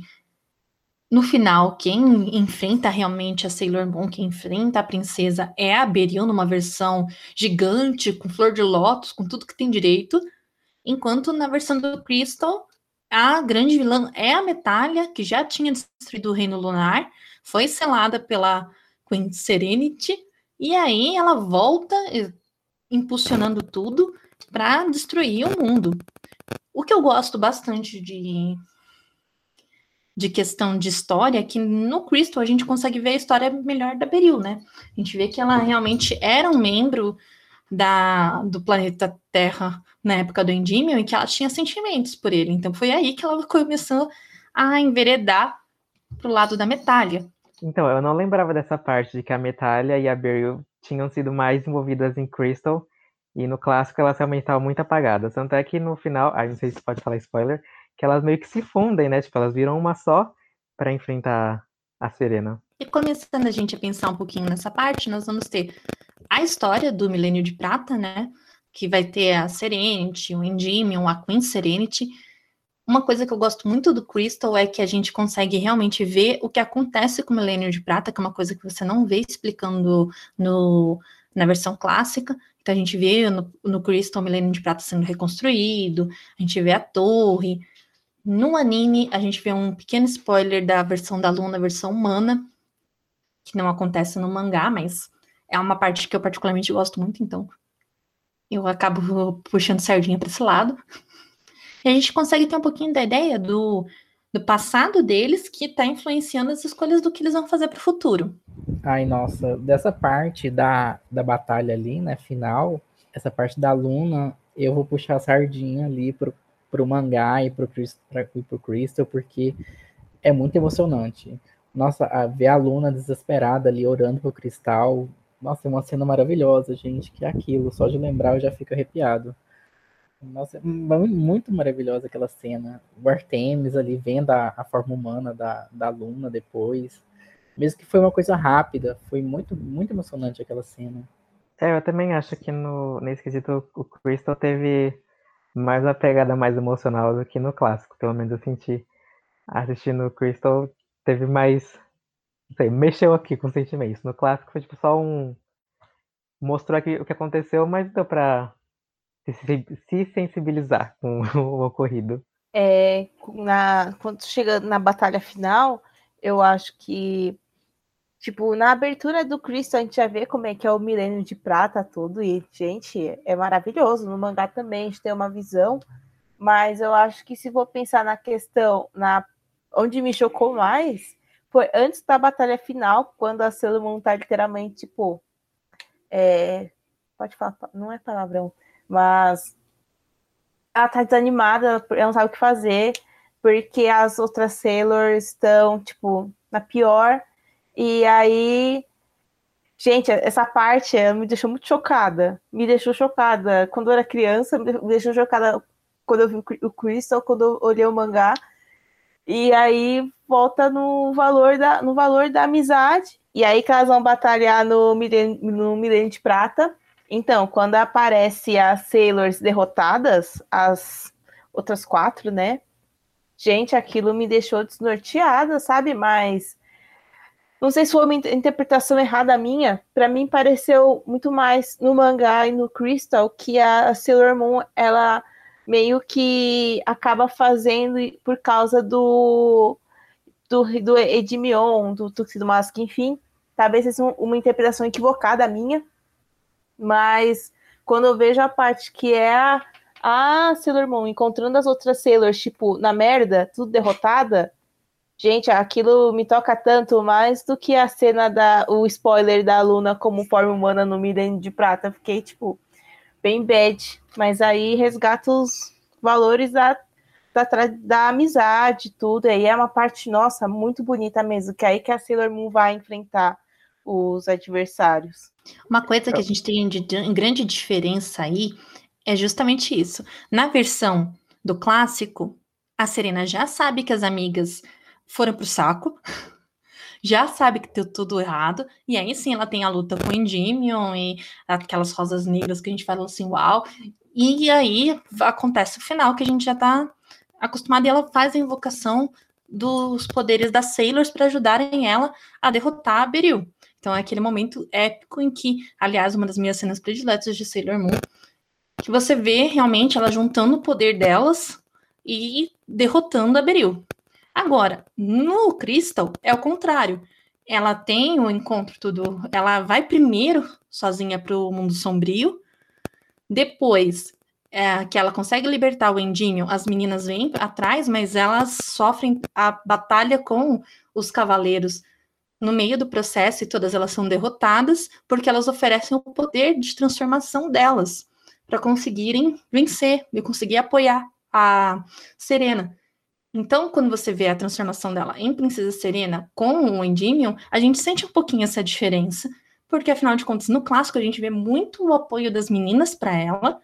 no final, quem enfrenta realmente a Sailor Moon, quem enfrenta a princesa é a Beryl numa versão gigante, com flor de lótus, com tudo que tem direito. Enquanto na versão do Crystal, a grande vilã é a Metalha, que já tinha destruído o Reino Lunar, foi selada pela Queen Serenity, e aí ela volta impulsionando tudo para destruir o mundo. O que eu gosto bastante de de questão de história, que no Crystal a gente consegue ver a história melhor da Beryl, né? A gente vê que ela realmente era um membro da, do planeta Terra na época do Endymion e que ela tinha sentimentos por ele. Então foi aí que ela começou a enveredar pro lado da Metalha. Então, eu não lembrava dessa parte de que a Metalha e a Beryl tinham sido mais envolvidas em Crystal e no clássico elas realmente estavam muito apagadas. Tanto é que no final, ah, não sei se pode falar spoiler, que elas meio que se fundem, né? Tipo, elas viram uma só para enfrentar a Serena. E começando a gente a pensar um pouquinho nessa parte, nós vamos ter a história do Milênio de Prata, né? Que vai ter a Serenity, o Endymion, a Queen Serenity. Uma coisa que eu gosto muito do Crystal é que a gente consegue realmente ver o que acontece com o Milênio de Prata, que é uma coisa que você não vê explicando no, na versão clássica. Então a gente vê no, no Crystal o Milênio de Prata sendo reconstruído, a gente vê a torre, no anime, a gente vê um pequeno spoiler da versão da Luna, versão humana, que não acontece no mangá, mas é uma parte que eu particularmente gosto muito, então eu acabo puxando sardinha para esse lado. E a gente consegue ter um pouquinho da ideia do, do passado deles que está influenciando as escolhas do que eles vão fazer para o futuro. Ai, nossa, dessa parte da, da batalha ali, né, final, essa parte da Luna, eu vou puxar a sardinha ali pro, pro mangá e pro, pra, e pro Crystal, porque é muito emocionante. Nossa, a, ver a Luna desesperada ali orando pro Cristal, nossa, é uma cena maravilhosa, gente, que é aquilo, só de lembrar eu já fico arrepiado. Nossa, é muito maravilhosa aquela cena. O Artemis ali vendo a, a forma humana da, da Luna depois. Mesmo que foi uma coisa rápida, foi muito, muito emocionante aquela cena. É, eu também acho que no, nesse quesito o Crystal teve mais uma pegada mais emocional do que no clássico. Pelo menos eu senti assistindo o Crystal, teve mais. Não sei, mexeu aqui com sentimentos. No clássico foi tipo só um. Mostrou aqui o que aconteceu, mas deu pra se sensibilizar com o ocorrido. É, na, quando chega na batalha final, eu acho que Tipo, na abertura do Cristo a gente já vê como é que é o milênio de prata todo, e, gente, é maravilhoso. No mangá também a gente tem uma visão, mas eu acho que se vou pensar na questão, na onde me chocou mais, foi antes da batalha final, quando a Sailor Moon tá literalmente, tipo, é, pode falar, não é palavrão, mas ela tá desanimada, ela não sabe o que fazer, porque as outras Sailors estão, tipo, na pior e aí, gente, essa parte me deixou muito chocada. Me deixou chocada quando eu era criança, me deixou chocada quando eu vi o Crystal, quando eu olhei o mangá. E aí volta no valor da, no valor da amizade. E aí que elas vão batalhar no Milênio, no Milênio de Prata. Então, quando aparece as Sailors derrotadas, as outras quatro, né? Gente, aquilo me deixou desnorteada, sabe? Mas não sei se foi uma interpretação errada minha. Para mim pareceu muito mais no mangá e no Crystal que a Sailor Moon ela meio que acaba fazendo por causa do do, do Edimion, do Tuxedo Mask, enfim. Talvez seja uma interpretação equivocada minha, mas quando eu vejo a parte que é a, a Sailor Moon encontrando as outras Sailors, tipo, na merda, tudo derrotada, Gente, aquilo me toca tanto mais do que a cena da o spoiler da Luna como forma humana no Milênio de Prata. Fiquei tipo bem bad, mas aí resgata os valores da, da, da amizade, tudo. E aí é uma parte nossa muito bonita mesmo, que é aí que a Sailor Moon vai enfrentar os adversários. Uma coisa que a gente tem de, de grande diferença aí é justamente isso. Na versão do clássico, a Serena já sabe que as amigas foram pro saco, já sabe que deu tudo errado, e aí sim ela tem a luta com o Endymion e aquelas rosas negras que a gente fala assim, uau, e aí acontece o final que a gente já tá acostumado e ela faz a invocação dos poderes das Sailors para ajudarem ela a derrotar a Beryl. Então é aquele momento épico em que, aliás, uma das minhas cenas prediletas de Sailor Moon, que você vê realmente ela juntando o poder delas e derrotando a Beryl. Agora, no Crystal é o contrário. Ela tem o encontro tudo, ela vai primeiro sozinha para o mundo sombrio, depois é, que ela consegue libertar o Endymion, as meninas vêm atrás, mas elas sofrem a batalha com os cavaleiros no meio do processo e todas elas são derrotadas porque elas oferecem o poder de transformação delas para conseguirem vencer e conseguir apoiar a Serena. Então, quando você vê a transformação dela em Princesa Serena com o Endymion, a gente sente um pouquinho essa diferença, porque afinal de contas, no clássico a gente vê muito o apoio das meninas para ela,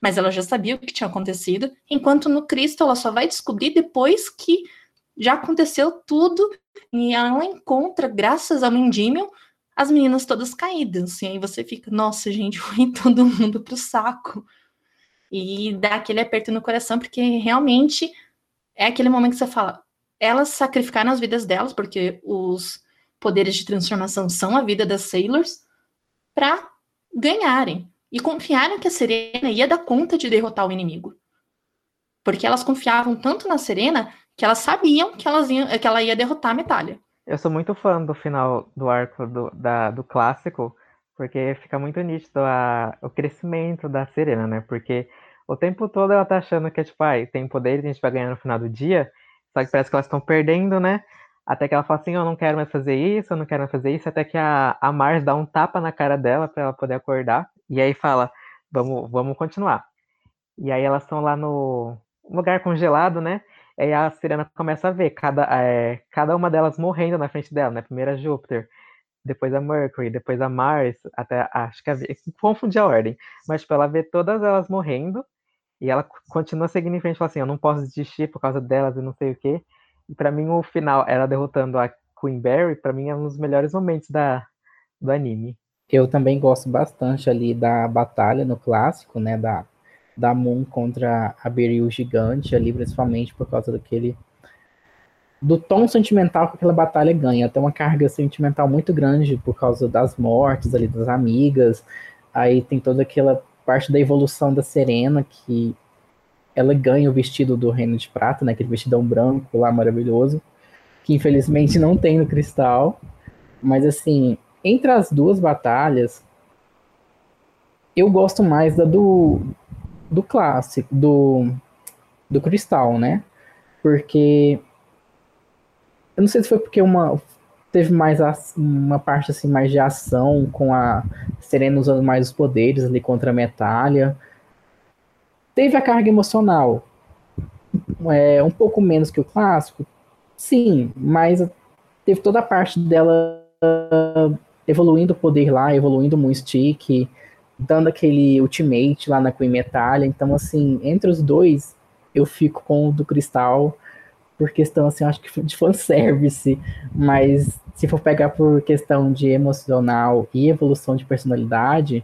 mas ela já sabia o que tinha acontecido, enquanto no Cristo ela só vai descobrir depois que já aconteceu tudo e ela encontra, graças ao Endymion, as meninas todas caídas. E aí você fica, nossa, gente, foi todo mundo pro saco. E dá aquele aperto no coração, porque realmente é aquele momento que você fala, elas sacrificaram as vidas delas, porque os poderes de transformação são a vida das Sailors, para ganharem. E confiaram que a Serena ia dar conta de derrotar o inimigo. Porque elas confiavam tanto na Serena que elas sabiam que, elas iam, que ela ia derrotar a Metalha. Eu sou muito fã do final do arco do, da, do clássico, porque fica muito nítido a, o crescimento da Serena, né? Porque o tempo todo ela tá achando que é tipo, ai, tem poder e a gente vai ganhar no final do dia, só que parece que elas estão perdendo, né? Até que ela fala assim, eu não quero mais fazer isso, eu não quero mais fazer isso, até que a, a Mars dá um tapa na cara dela para ela poder acordar, e aí fala, vamos, vamos continuar. E aí elas estão lá no lugar congelado, né? Aí a Serena começa a ver cada, é, cada uma delas morrendo na frente dela, né? Primeiro a Júpiter, depois a Mercury, depois a Mars, até acho que a, confundi a ordem, mas tipo, ela vê todas elas morrendo e ela continua seguindo em frente, fala assim, eu não posso desistir por causa delas e não sei o quê. E para mim o final, ela derrotando a Queen Berry, para mim é um dos melhores momentos da, do anime. Eu também gosto bastante ali da batalha no clássico, né, da da Moon contra a Beryl gigante ali, principalmente por causa daquele do tom sentimental que aquela batalha ganha. Tem uma carga sentimental muito grande por causa das mortes ali das amigas. Aí tem toda aquela parte da evolução da Serena que ela ganha o vestido do Reino de Prata, né, aquele vestidão branco lá maravilhoso, que infelizmente não tem no Cristal. Mas assim, entre as duas batalhas, eu gosto mais da do do clássico, do, do Cristal, né? Porque eu não sei se foi porque uma teve mais uma parte assim mais de ação com a Serena usando mais os poderes ali contra a Metalha. Teve a carga emocional é, um pouco menos que o clássico, sim, mas teve toda a parte dela evoluindo o poder lá, evoluindo o Moonstick, dando aquele ultimate lá na Queen Metalha. Então, assim, entre os dois, eu fico com o do Cristal por questão, assim, acho que de fanservice, mas se for pegar por questão de emocional e evolução de personalidade,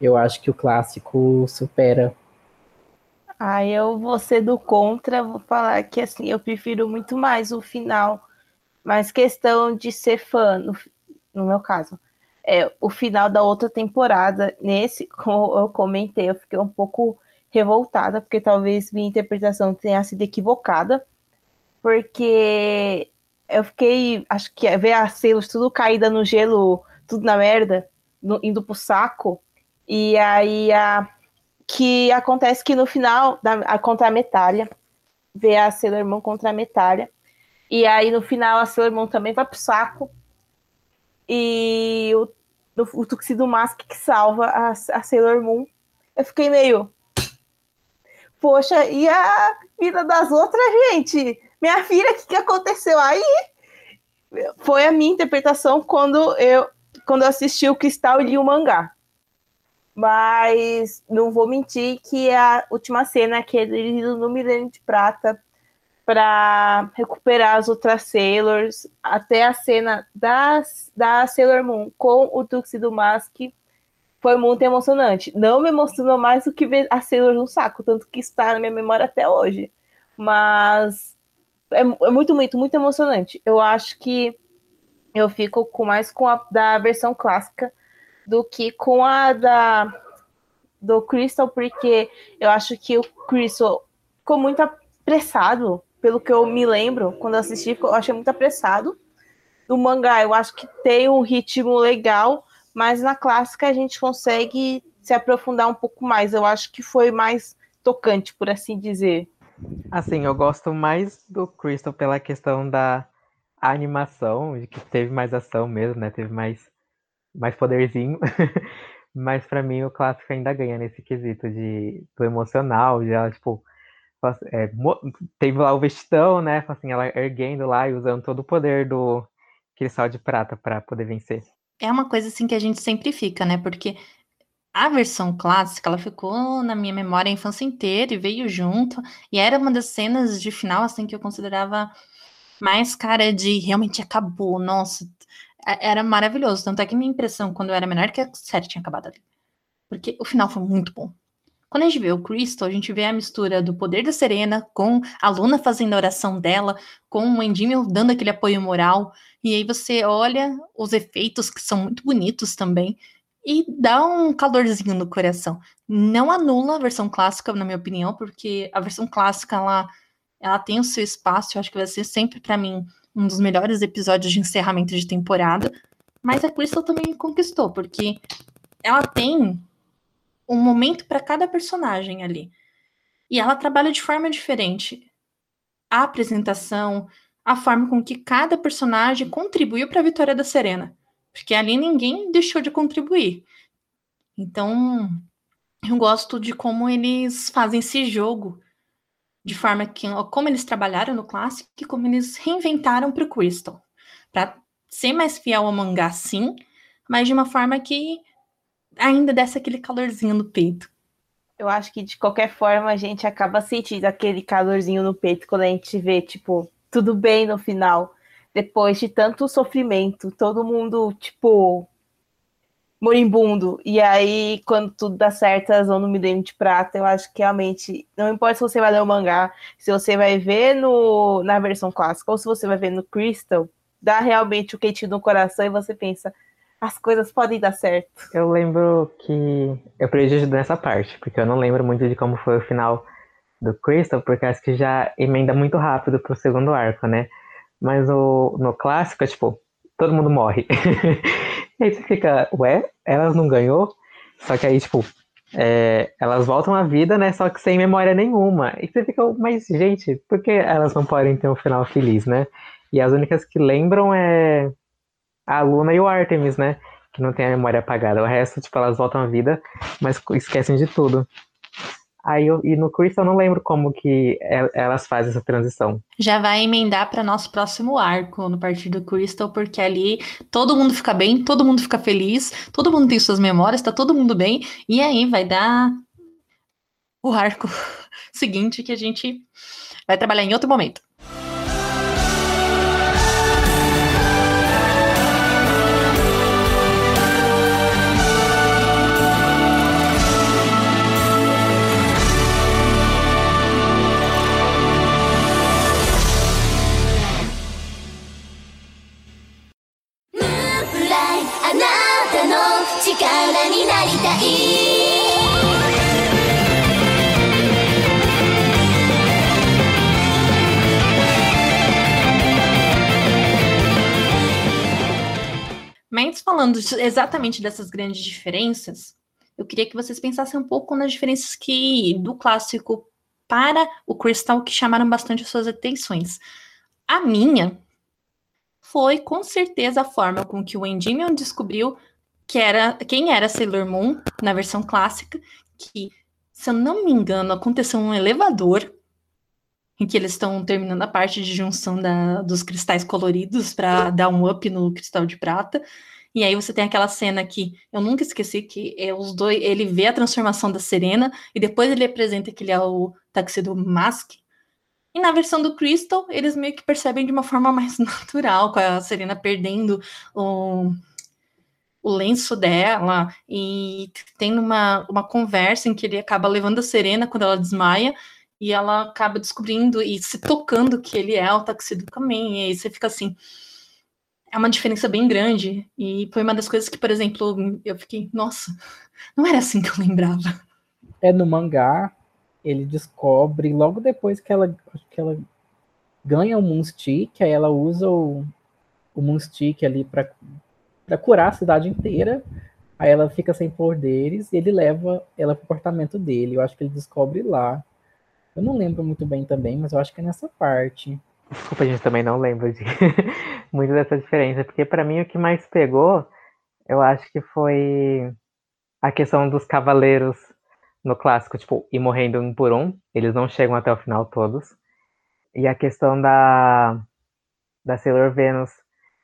eu acho que o clássico supera. Ah, eu vou ser do contra, vou falar que, assim, eu prefiro muito mais o final, mas questão de ser fã, no, meu caso, é, o final da outra temporada. Nesse, como eu comentei, eu fiquei um pouco revoltada, porque talvez minha interpretação tenha sido equivocada, porque eu fiquei, acho que é ver as selos tudo caída no gelo, tudo na merda, no, indo pro saco, e aí a, que acontece que no final, da, a, contra a Metalha, ver a Sailor Moon contra a Metalha, e aí no final a Sailor Moon também vai pro saco, e o, o Tuxedo Mask que salva a, a Sailor Moon. Eu fiquei meio. Poxa, e a vida das outras, gente? Minha filha, o que, que aconteceu aí? Foi a minha interpretação quando eu, quando eu assisti o Cristal e li o mangá. Mas não vou mentir que a última cena que ele no Milênio de Prata para recuperar as outras Sailors, até a cena das, da Sailor Moon com o Tuxedo Mask foi muito emocionante. Não me emocionou mais do que ver a Sailor no saco, tanto que está na minha memória até hoje. Mas é, é muito, muito, muito emocionante. Eu acho que eu fico com mais com a da versão clássica do que com a da do Crystal, porque eu acho que o Crystal ficou muito apressado, pelo que eu me lembro, quando assisti, eu achei muito apressado. No mangá, eu acho que tem um ritmo legal, mas na clássica a gente consegue se aprofundar um pouco mais. Eu acho que foi mais tocante, por assim dizer. Assim, eu gosto mais do Crystal pela questão da animação, que teve mais ação mesmo, né? Teve mais, mais poderzinho. Mas para mim o clássico ainda ganha nesse quesito de do emocional, ela, tipo, é, teve lá o vestidão, né? Assim, ela erguendo lá e usando todo o poder do cristal de prata para poder vencer. É uma coisa assim que a gente sempre fica, né? Porque a versão clássica, ela ficou na minha memória a infância inteira e veio junto. E era uma das cenas de final, assim, que eu considerava mais cara de realmente acabou. Nossa, é, era maravilhoso. Tanto é que minha impressão quando eu era menor é que a série tinha acabado ali. Porque o final foi muito bom. Quando a gente vê o Crystal, a gente vê a mistura do poder da Serena com a Luna fazendo a oração dela, com o Endymion dando aquele apoio moral, e aí você olha os efeitos que são muito bonitos também, e dá um calorzinho no coração. Não anula a versão clássica, na minha opinião, porque a versão clássica ela, ela tem o seu espaço, eu acho que vai ser sempre para mim um dos melhores episódios de encerramento de temporada, mas a Crystal também conquistou, porque ela tem um momento para cada personagem ali. E ela trabalha de forma diferente. A apresentação, a forma com que cada personagem contribuiu para a vitória da Serena. Porque ali ninguém deixou de contribuir. Então, eu gosto de como eles fazem esse jogo de forma que, como eles trabalharam no clássico e como eles reinventaram para o Crystal. Para ser mais fiel ao mangá, sim, mas de uma forma que ainda desse aquele calorzinho no peito. Eu acho que de qualquer forma a gente acaba sentindo aquele calorzinho no peito quando a gente vê, tipo, tudo bem no final. Depois de tanto sofrimento, todo mundo, tipo, moribundo. E aí, quando tudo dá certo, elas vão no Milênio de Prata. Eu acho que realmente, não importa se você vai ler o mangá, se você vai ver no, na versão clássica ou se você vai ver no Crystal, dá realmente o quentinho no coração e você pensa, as coisas podem dar certo. Eu lembro que eu perdi nessa parte, porque eu não lembro muito de como foi o final do Crystal, porque acho que já emenda muito rápido pro segundo arco, né? Mas o, no clássico, é tipo, todo mundo morre. E aí você fica, ué, elas não ganhou? Só que aí, tipo, é, elas voltam à vida, né? Só que sem memória nenhuma. E você fica, mas, gente, por que elas não podem ter um final feliz, né? E as únicas que lembram é a Luna e o Artemis, né? Que não tem a memória apagada. O resto, tipo, elas voltam à vida, mas esquecem de tudo. Aí eu, e no Crystal eu não lembro como que é, elas fazem essa transição. Já vai emendar para nosso próximo arco no partido do Crystal, porque ali todo mundo fica bem, todo mundo fica feliz, todo mundo tem suas memórias, tá todo mundo bem, e aí vai dar o arco seguinte que a gente vai trabalhar em outro momento. Falando exatamente dessas grandes diferenças, eu queria que vocês pensassem um pouco nas diferenças que do clássico para o Crystal que chamaram bastante as suas atenções. A minha foi com certeza a forma com que o Endymion descobriu que era quem era Sailor Moon na versão clássica, que, se eu não me engano, aconteceu um elevador em que eles estão terminando a parte de junção da, dos cristais coloridos para dar um up no cristal de prata. E aí você tem aquela cena que eu nunca esqueci que é os dois, ele vê a transformação da Serena e depois ele apresenta que ele é o Tuxedo Mask. E na versão do Crystal, eles meio que percebem de uma forma mais natural, com a Serena perdendo o o lenço dela e tem uma, uma conversa em que ele acaba levando a Serena quando ela desmaia e ela acaba descobrindo e se tocando que ele é o Tuxedo também, e aí você fica assim, é uma diferença bem grande, e foi uma das coisas que, por exemplo, eu fiquei, nossa, não era assim que eu lembrava. É no mangá, ele descobre logo depois que ela, que ela ganha o Moonstick, aí ela usa o, o Moonstick ali para curar a cidade inteira, aí ela fica sem poderes e ele leva ela pro apartamento dele. Eu acho que ele descobre lá. Eu não lembro muito bem também, mas eu acho que é nessa parte. Desculpa, a gente também não lembra de muito dessa diferença, porque para mim o que mais pegou, eu acho que foi a questão dos cavaleiros no clássico, tipo, ir morrendo um por um, eles não chegam até o final todos. E a questão da da Sailor Venus,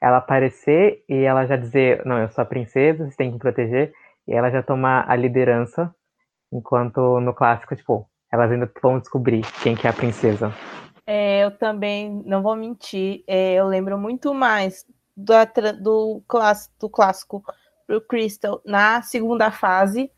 ela aparecer e ela já dizer, não, eu sou a princesa, você tem que me proteger, e ela já tomar a liderança, enquanto no clássico, tipo, elas ainda vão descobrir quem que é a princesa. É, eu também não vou mentir, é, eu lembro muito mais do, do, clássico, do clássico pro Crystal na segunda fase,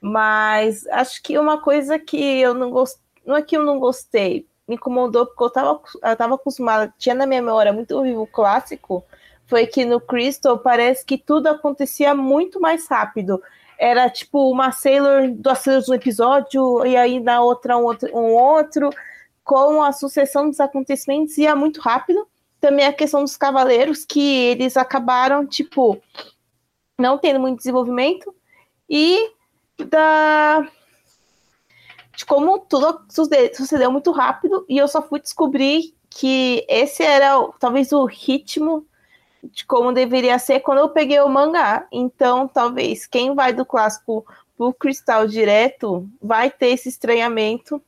mas acho que uma coisa que eu não gostei, não é que eu não gostei, me incomodou porque eu tava, eu tava acostumada, tinha na minha memória muito vivo o clássico, foi que no Crystal parece que tudo acontecia muito mais rápido. Era tipo uma Sailor, duas Sailors um episódio, e aí na outra um outro, um outro, com a sucessão dos acontecimentos ia muito rápido. Também a questão dos cavaleiros, que eles acabaram, tipo, não tendo muito desenvolvimento, e da de como tudo sucedeu muito rápido, e eu só fui descobrir que esse era talvez o ritmo de como deveria ser quando eu peguei o mangá. Então, talvez quem vai do clássico pro cristal direto vai ter esse estranhamento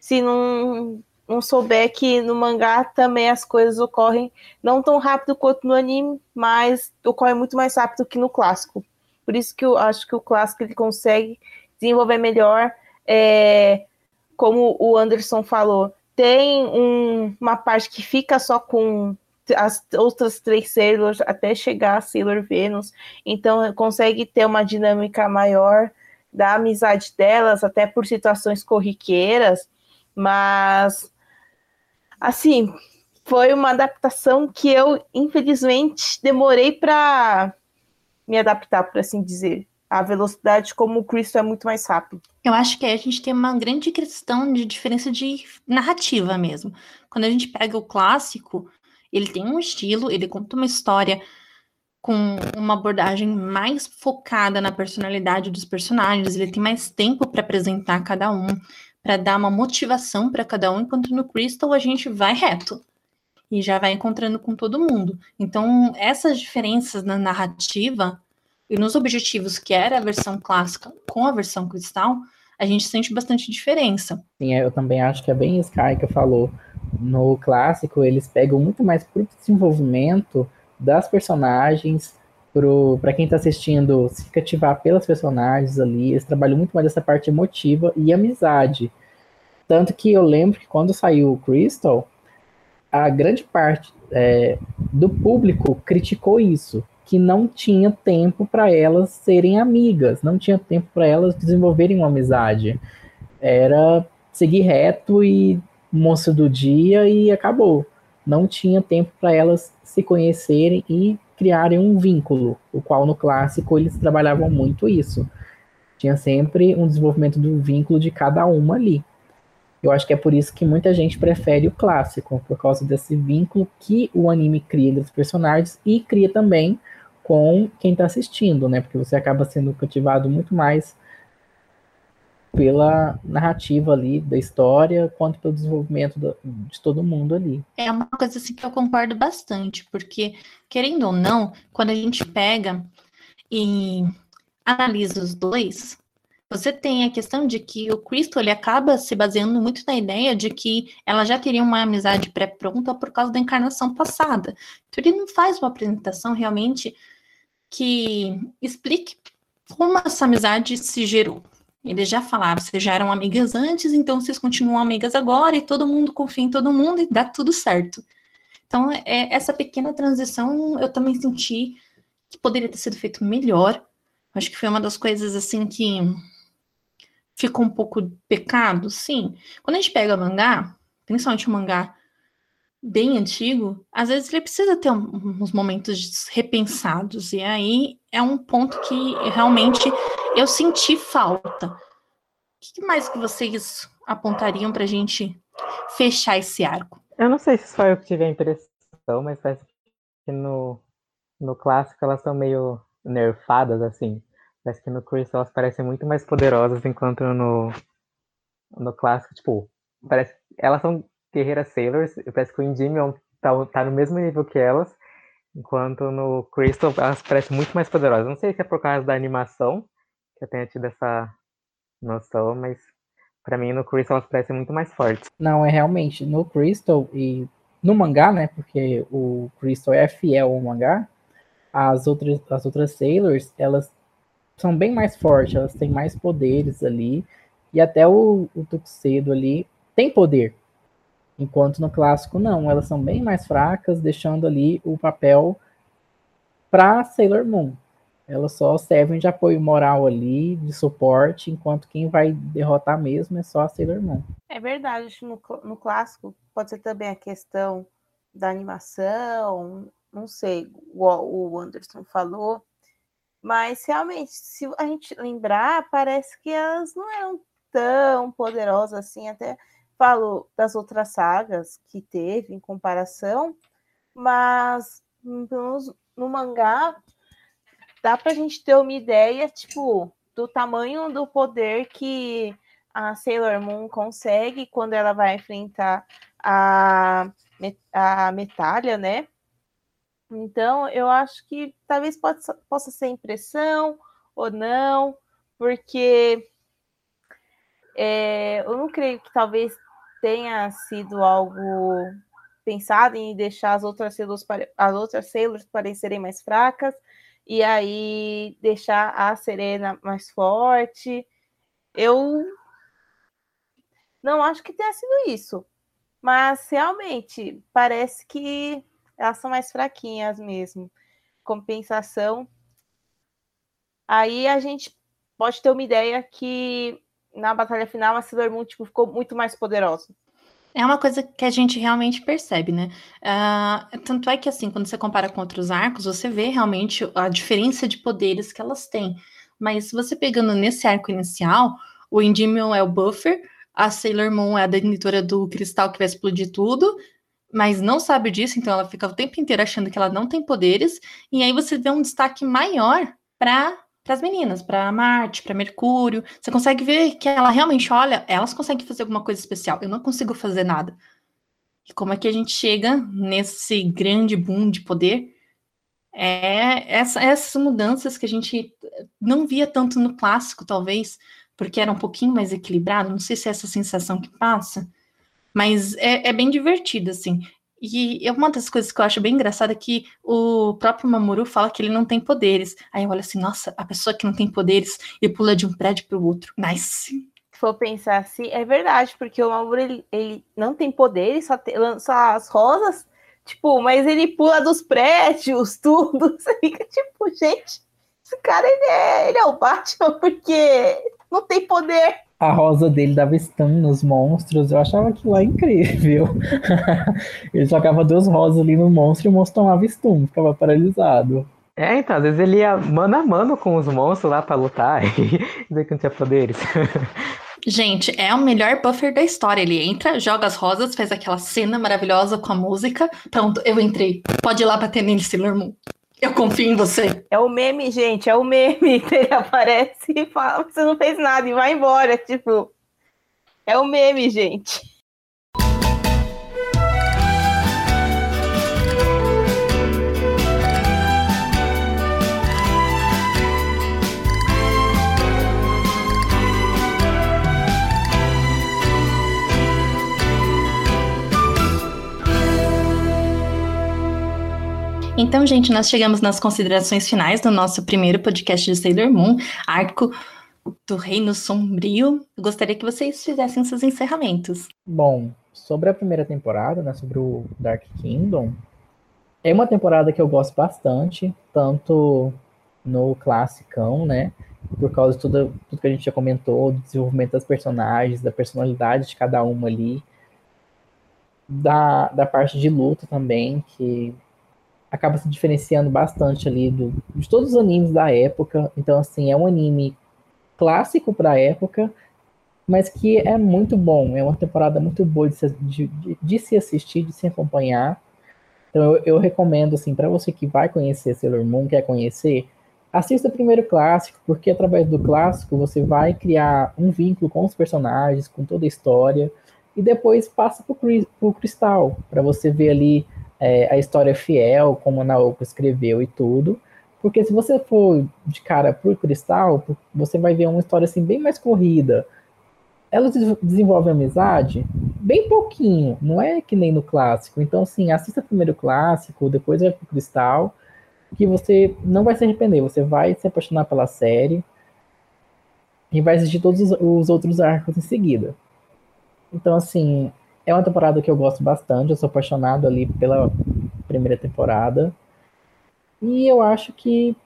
se não, não souber que no mangá também as coisas ocorrem não tão rápido quanto no anime, mas ocorre muito mais rápido que no clássico. Por isso que eu acho que o clássico ele consegue desenvolver melhor. É, como o Anderson falou, tem um, uma parte que fica só com as outras três Sailors até chegar a Sailor Venus. Então consegue ter uma dinâmica maior da amizade delas, até por situações corriqueiras. Mas assim, foi uma adaptação que eu, infelizmente, demorei para me adaptar, por assim dizer. A velocidade como o Cristo é muito mais rápido. Eu acho que a gente tem uma grande questão de diferença de narrativa mesmo. Quando a gente pega o clássico, ele tem um estilo, ele conta uma história com uma abordagem mais focada na personalidade dos personagens, ele tem mais tempo para apresentar cada um, para dar uma motivação para cada um, enquanto no Crystal a gente vai reto e já vai encontrando com todo mundo. Então, essas diferenças na narrativa e nos objetivos que era a versão clássica com a versão cristal, a gente sente bastante diferença. Sim, eu também acho que é bem Sky que falou no clássico, eles pegam muito mais pro desenvolvimento das personagens, para quem está assistindo se cativar pelas personagens ali, eles trabalham muito mais essa parte emotiva e amizade. Tanto que eu lembro que quando saiu o Crystal, a grande parte é, do público criticou isso, que não tinha tempo para elas serem amigas, não tinha tempo para elas desenvolverem uma amizade. Era seguir reto e moça do dia e acabou. Não tinha tempo para elas se conhecerem e criarem um vínculo, o qual no clássico eles trabalhavam muito isso. Tinha sempre um desenvolvimento do vínculo de cada uma ali. Eu acho que é por isso que muita gente prefere o clássico, por causa desse vínculo que o anime cria entre os personagens e cria também com quem está assistindo, né? Porque você acaba sendo cativado muito mais pela narrativa ali da história, quanto pelo desenvolvimento do, de todo mundo ali. É uma coisa assim que eu concordo bastante, porque, querendo ou não, quando a gente pega e analisa os dois, você tem a questão de que o Cristo ele acaba se baseando muito na ideia de que ela já teria uma amizade pré-pronta por causa da encarnação passada. Então ele não faz uma apresentação realmente que explique como essa amizade se gerou. Eles já falaram, vocês já eram amigas antes, então vocês continuam amigas agora e todo mundo confia em todo mundo e dá tudo certo. Então, é, essa pequena transição eu também senti que poderia ter sido feito melhor. Acho que foi uma das coisas assim que ficou um pouco pecado? Sim. Quando a gente pega mangá, principalmente o mangá bem antigo, às vezes ele precisa ter um, uns momentos repensados. E aí é um ponto que realmente eu senti falta. O que mais que vocês apontariam para a gente fechar esse arco? Eu não sei se só eu que tive a impressão, mas parece que no, no clássico elas são meio nerfadas, assim. Parece que no Crystal elas parecem muito mais poderosas, enquanto no, no clássico, tipo, parece elas são guerreiras sailors, parece que o Endymion tá, tá no mesmo nível que elas, enquanto no Crystal elas parecem muito mais poderosas. Não sei se é por causa da animação, que eu tenha tido essa noção, mas para mim no Crystal elas parecem muito mais fortes. Não, é realmente, no Crystal e no mangá, né, porque o Crystal é fiel ao mangá, as outras, as outras Sailors, elas são bem mais fortes, elas têm mais poderes ali, e até o, o Tuxedo ali tem poder, Enquanto no clássico, não, elas são bem mais fracas, deixando ali o papel para Sailor Moon. Elas só servem de apoio moral ali, de suporte, enquanto quem vai derrotar mesmo é só a Sailor Moon. É verdade, no, no clássico pode ser também a questão da animação, não sei, o, o Anderson falou, mas realmente, se a gente lembrar, parece que elas não eram tão poderosas assim, até falo das outras sagas que teve em comparação, mas no, mangá dá pra gente ter uma ideia, tipo, do tamanho do poder que a Sailor Moon consegue quando ela vai enfrentar a, a Metalha, né? Então, eu acho que talvez possa, possa ser impressão ou não, porque é, eu não creio que talvez tenha sido algo pensado em deixar as outras Sailors, as outras Sailors parecerem mais fracas e aí deixar a Serena mais forte. Eu não acho que tenha sido isso, mas realmente parece que elas são mais fraquinhas mesmo. Compensação. Aí a gente pode ter uma ideia que na batalha final a Sailor Moon tipo, ficou muito mais poderosa. É uma coisa que a gente realmente percebe, né? Uh, tanto é que, assim, quando você compara com outros arcos, você vê realmente a diferença de poderes que elas têm. Mas você pegando nesse arco inicial, o Endymion é o buffer, a Sailor Moon é a denitora do cristal que vai explodir tudo, mas não sabe disso, então ela fica o tempo inteiro achando que ela não tem poderes, e aí você vê um destaque maior para para as meninas, para Marte, para Mercúrio. Você consegue ver que ela realmente olha, elas conseguem fazer alguma coisa especial. Eu não consigo fazer nada. E como é que a gente chega nesse grande boom de poder? É essa, essas mudanças que a gente não via tanto no clássico, talvez, porque era um pouquinho mais equilibrado. Não sei se é essa sensação que passa, mas é, é bem divertido, assim. E uma das coisas que eu acho bem engraçada é que o próprio Mamoru fala que ele não tem poderes. Aí eu olho assim, nossa, a pessoa que não tem poderes e pula de um prédio para o outro. Nice. Se for pensar assim, é verdade, porque o Mamoru ele, ele não tem poderes, só tem, lança as rosas, tipo, mas ele pula dos prédios, tudo. Você fica tipo, gente, esse cara ele é, ele é o Batman porque não tem poder a rosa dele dava stun nos monstros. Eu achava aquilo lá incrível. ele jogava duas rosas ali no monstro e o monstro tomava stun, ficava paralisado. É, então, às vezes ele ia mano a mano com os monstros lá pra lutar e dizer que não tinha poderes. Gente, é o melhor buffer da história. Ele entra, joga as rosas, faz aquela cena maravilhosa com a música. Pronto, eu entrei. Pode ir lá bater nele, Sailor Moon. Eu confio em você. É o meme, gente, é o meme. Ele aparece e fala: você não fez nada e vai embora. Tipo, é o meme, gente. Então, gente, nós chegamos nas considerações finais do nosso primeiro podcast de Sailor Moon, arco do Reino Sombrio. Eu gostaria que vocês fizessem seus encerramentos. Bom, sobre a primeira temporada, né, sobre o Dark Kingdom, é uma temporada que eu gosto bastante, tanto no classicão, né, por causa de tudo, tudo que a gente já comentou, do desenvolvimento das personagens, da personalidade de cada uma ali, da, da parte de luta também, que acaba se diferenciando bastante ali do, de todos os animes da época. Então, assim, é um anime clássico para a época, mas que é muito bom. É uma temporada muito boa de se, de, de, se assistir, de se acompanhar. Então, eu, eu recomendo, assim, para você que vai conhecer Sailor Moon, quer conhecer, assista primeiro o clássico, porque através do clássico você vai criar um vínculo com os personagens, com toda a história e depois passa para o Cristal, para você ver ali é, a história fiel, como a Naoko escreveu e tudo. Porque se você for de cara para o Cristal, você vai ver uma história assim bem mais corrida. Elas desenvolvem amizade bem pouquinho, não é que nem no clássico. Então, assim, assista primeiro o clássico, depois vai pro Cristal, que você não vai se arrepender, você vai se apaixonar pela série e vai assistir todos os outros arcos em seguida. Então, assim, é uma temporada que eu gosto bastante. Eu sou apaixonado ali pela primeira temporada. E eu acho que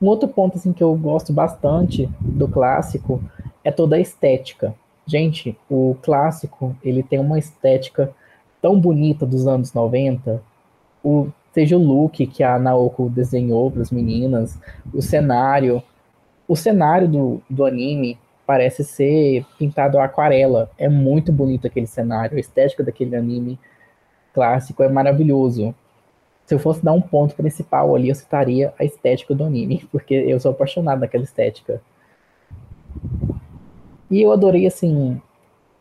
um outro ponto assim que eu gosto bastante do clássico é toda a estética. Gente, o clássico, ele tem uma estética tão bonita dos anos 90. O, seja o look que a Naoko desenhou para as meninas, o cenário. O cenário do, do anime parece ser pintado a aquarela. É muito bonito aquele cenário, a estética daquele anime clássico é maravilhoso. Se eu fosse dar um ponto principal ali, eu citaria a estética do anime, porque eu sou apaixonado naquela estética. E eu adorei, assim,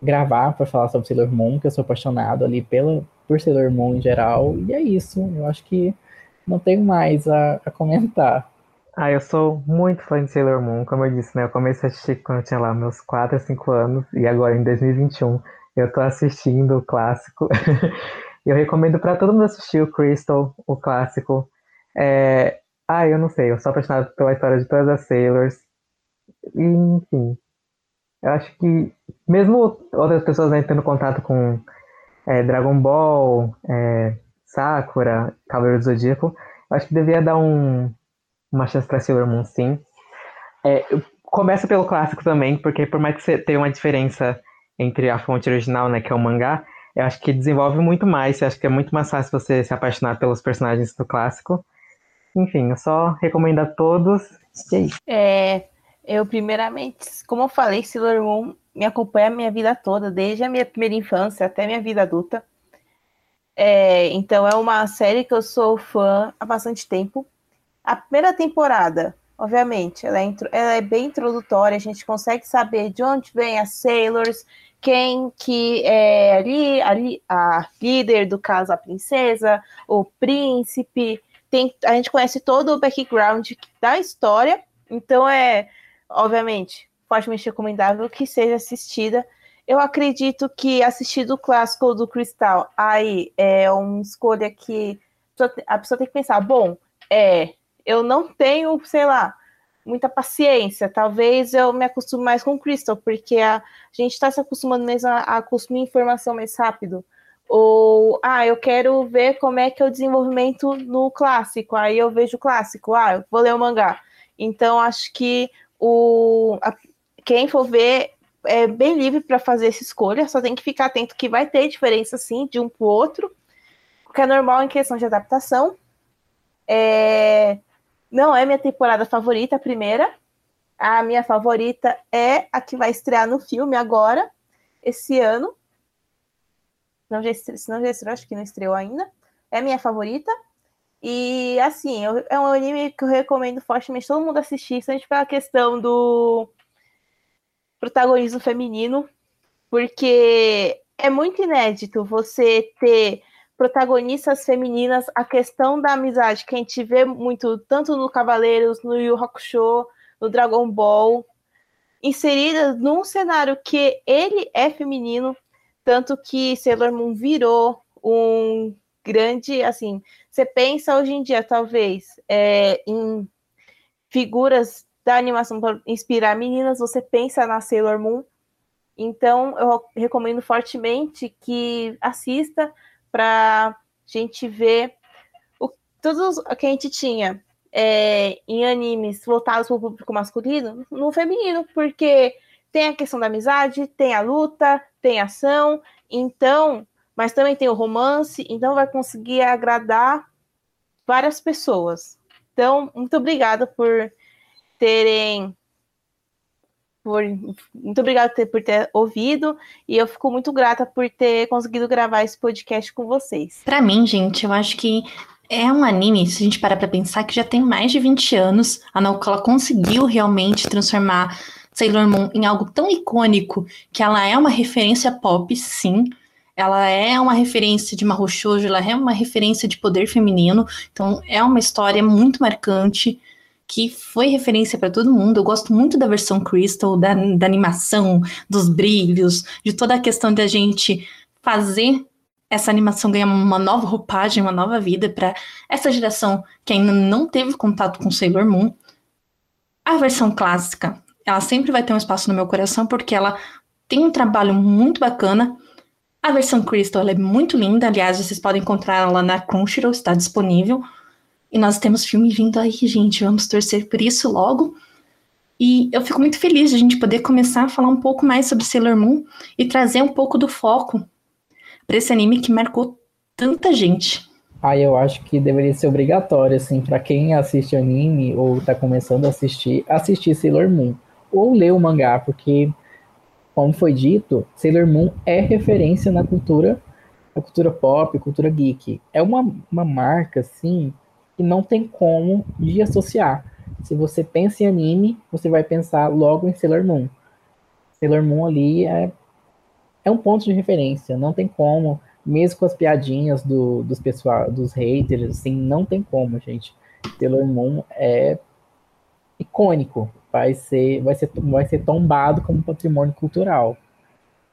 gravar para falar sobre Sailor Moon, que eu sou apaixonado ali pela, por Sailor Moon em geral, e é isso. Eu acho que não tenho mais a, a comentar. Ah, eu sou muito fã de Sailor Moon, como eu disse, né? Eu comecei a assistir quando eu tinha lá meus 4 a 5 anos, e agora em 2021 eu tô assistindo o clássico. eu recomendo para todo mundo assistir o Crystal, o clássico. É... Ah, eu não sei, eu sou apaixonado pela história de todas as Sailors. E, enfim, eu acho que mesmo outras pessoas né, tendo contato com é, Dragon Ball, é, Sakura, Cavaleiro do Zodíaco, eu acho que devia dar um uma chance para Sailor Moon, sim. É, começa pelo clássico também, porque por mais que você tenha uma diferença entre a fonte original, né, que é o mangá, eu acho que desenvolve muito mais. Eu acho que é muito mais fácil você se apaixonar pelos personagens do clássico. Enfim, eu só recomendo a todos. E é. É, eu, primeiramente, como eu falei, Sailor Moon me acompanha a minha vida toda, desde a minha primeira infância até a minha vida adulta. É, então, é uma série que eu sou fã há bastante tempo. A primeira temporada, obviamente, ela é, ela é, bem introdutória, a gente consegue saber de onde vem as Sailors, quem que é ali, ali a líder do caso, a princesa, o príncipe, tem, a gente conhece todo o background da história, então é, obviamente, fortemente recomendável que seja assistida. Eu acredito que assistir do clássico do Cristal aí é uma escolha que a pessoa tem que pensar, bom, é, eu não tenho, sei lá, muita paciência. Talvez eu me acostume mais com o Crystal, porque a gente está se acostumando mesmo a, a consumir informação mais rápido. Ou, ah, eu quero ver como é que é o desenvolvimento no clássico. Aí eu vejo o clássico, ah, eu vou ler o mangá. Então, acho que o, a, quem for ver é bem livre para fazer essa escolha, só tem que ficar atento que vai ter diferença, sim, de um para o outro, que é normal em questão de adaptação. É, não é minha temporada favorita, a primeira. A minha favorita é a que vai estrear no filme agora, esse ano. Não já estreou, se não já estreou, acho que não estreou ainda. É minha favorita. E assim, eu, é um anime que eu recomendo fortemente todo mundo assistir, principalmente pela questão do protagonismo feminino, porque é muito inédito você ter protagonistas femininas, a questão da amizade, que a gente vê muito tanto no Cavaleiros, no Yu Hakusho, no Dragon Ball, inserida num cenário que ele é feminino, tanto que Sailor Moon virou um grande, assim, você pensa hoje em dia, talvez, é, em figuras da animação para inspirar meninas, você pensa na Sailor Moon. Então, eu recomendo fortemente que assista, para a gente ver o, tudo o que a gente tinha é, em animes voltados para o público masculino no feminino, porque tem a questão da amizade, tem a luta, tem ação, então, mas também tem o romance, então vai conseguir agradar várias pessoas. Então, muito obrigada por terem por, muito obrigada por ter ouvido e eu fico muito grata por ter conseguido gravar esse podcast com vocês. Para mim, gente, eu acho que é um anime, se a gente parar pra pensar, que já tem mais de 20 anos. A Naoko ela conseguiu realmente transformar Sailor Moon em algo tão icônico que ela é uma referência pop, sim. Ela é uma referência de Mahou ela é uma referência de poder feminino. Então, é uma história muito marcante que foi referência para todo mundo. Eu gosto muito da versão Crystal, da, da animação, dos brilhos, de toda a questão da gente fazer essa animação ganhar uma nova roupagem, uma nova vida para essa geração que ainda não teve contato com Sailor Moon. A versão clássica, ela sempre vai ter um espaço no meu coração porque ela tem um trabalho muito bacana. A versão Crystal é muito linda, aliás, vocês podem encontrar ela na Crunchyroll, está disponível. E nós temos filme vindo aí, gente. Vamos torcer por isso logo. E eu fico muito feliz de a gente poder começar a falar um pouco mais sobre Sailor Moon e trazer um pouco do foco para esse anime que marcou tanta gente. Ah, eu acho que deveria ser obrigatório, assim, para quem assiste anime ou tá começando a assistir, assistir Sailor Moon. Ou ler o mangá, porque, como foi dito, Sailor Moon é referência na cultura, na cultura pop, cultura geek. É uma, uma marca, assim, que não tem como de associar. Se você pensa em anime, você vai pensar logo em Sailor Moon. Sailor Moon ali é, é um ponto de referência, não tem como, mesmo com as piadinhas do, dos pessoal, dos haters, assim, não tem como, gente. Sailor Moon é icônico, vai ser, vai ser, vai ser tombado como patrimônio cultural.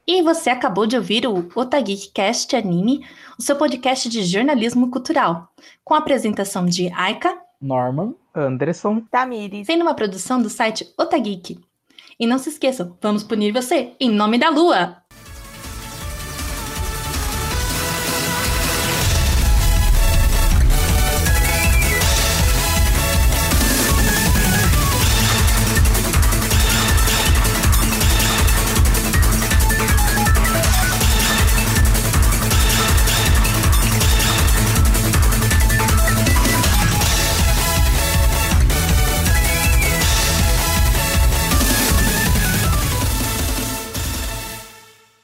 E você acabou de ouvir o Otageekcast Anime, o seu podcast de jornalismo cultural, com a apresentação de Aika, Norman, Anderson, Tamires. sendo uma produção do site Otageek. E não se esqueçam, vamos punir você em nome da lua!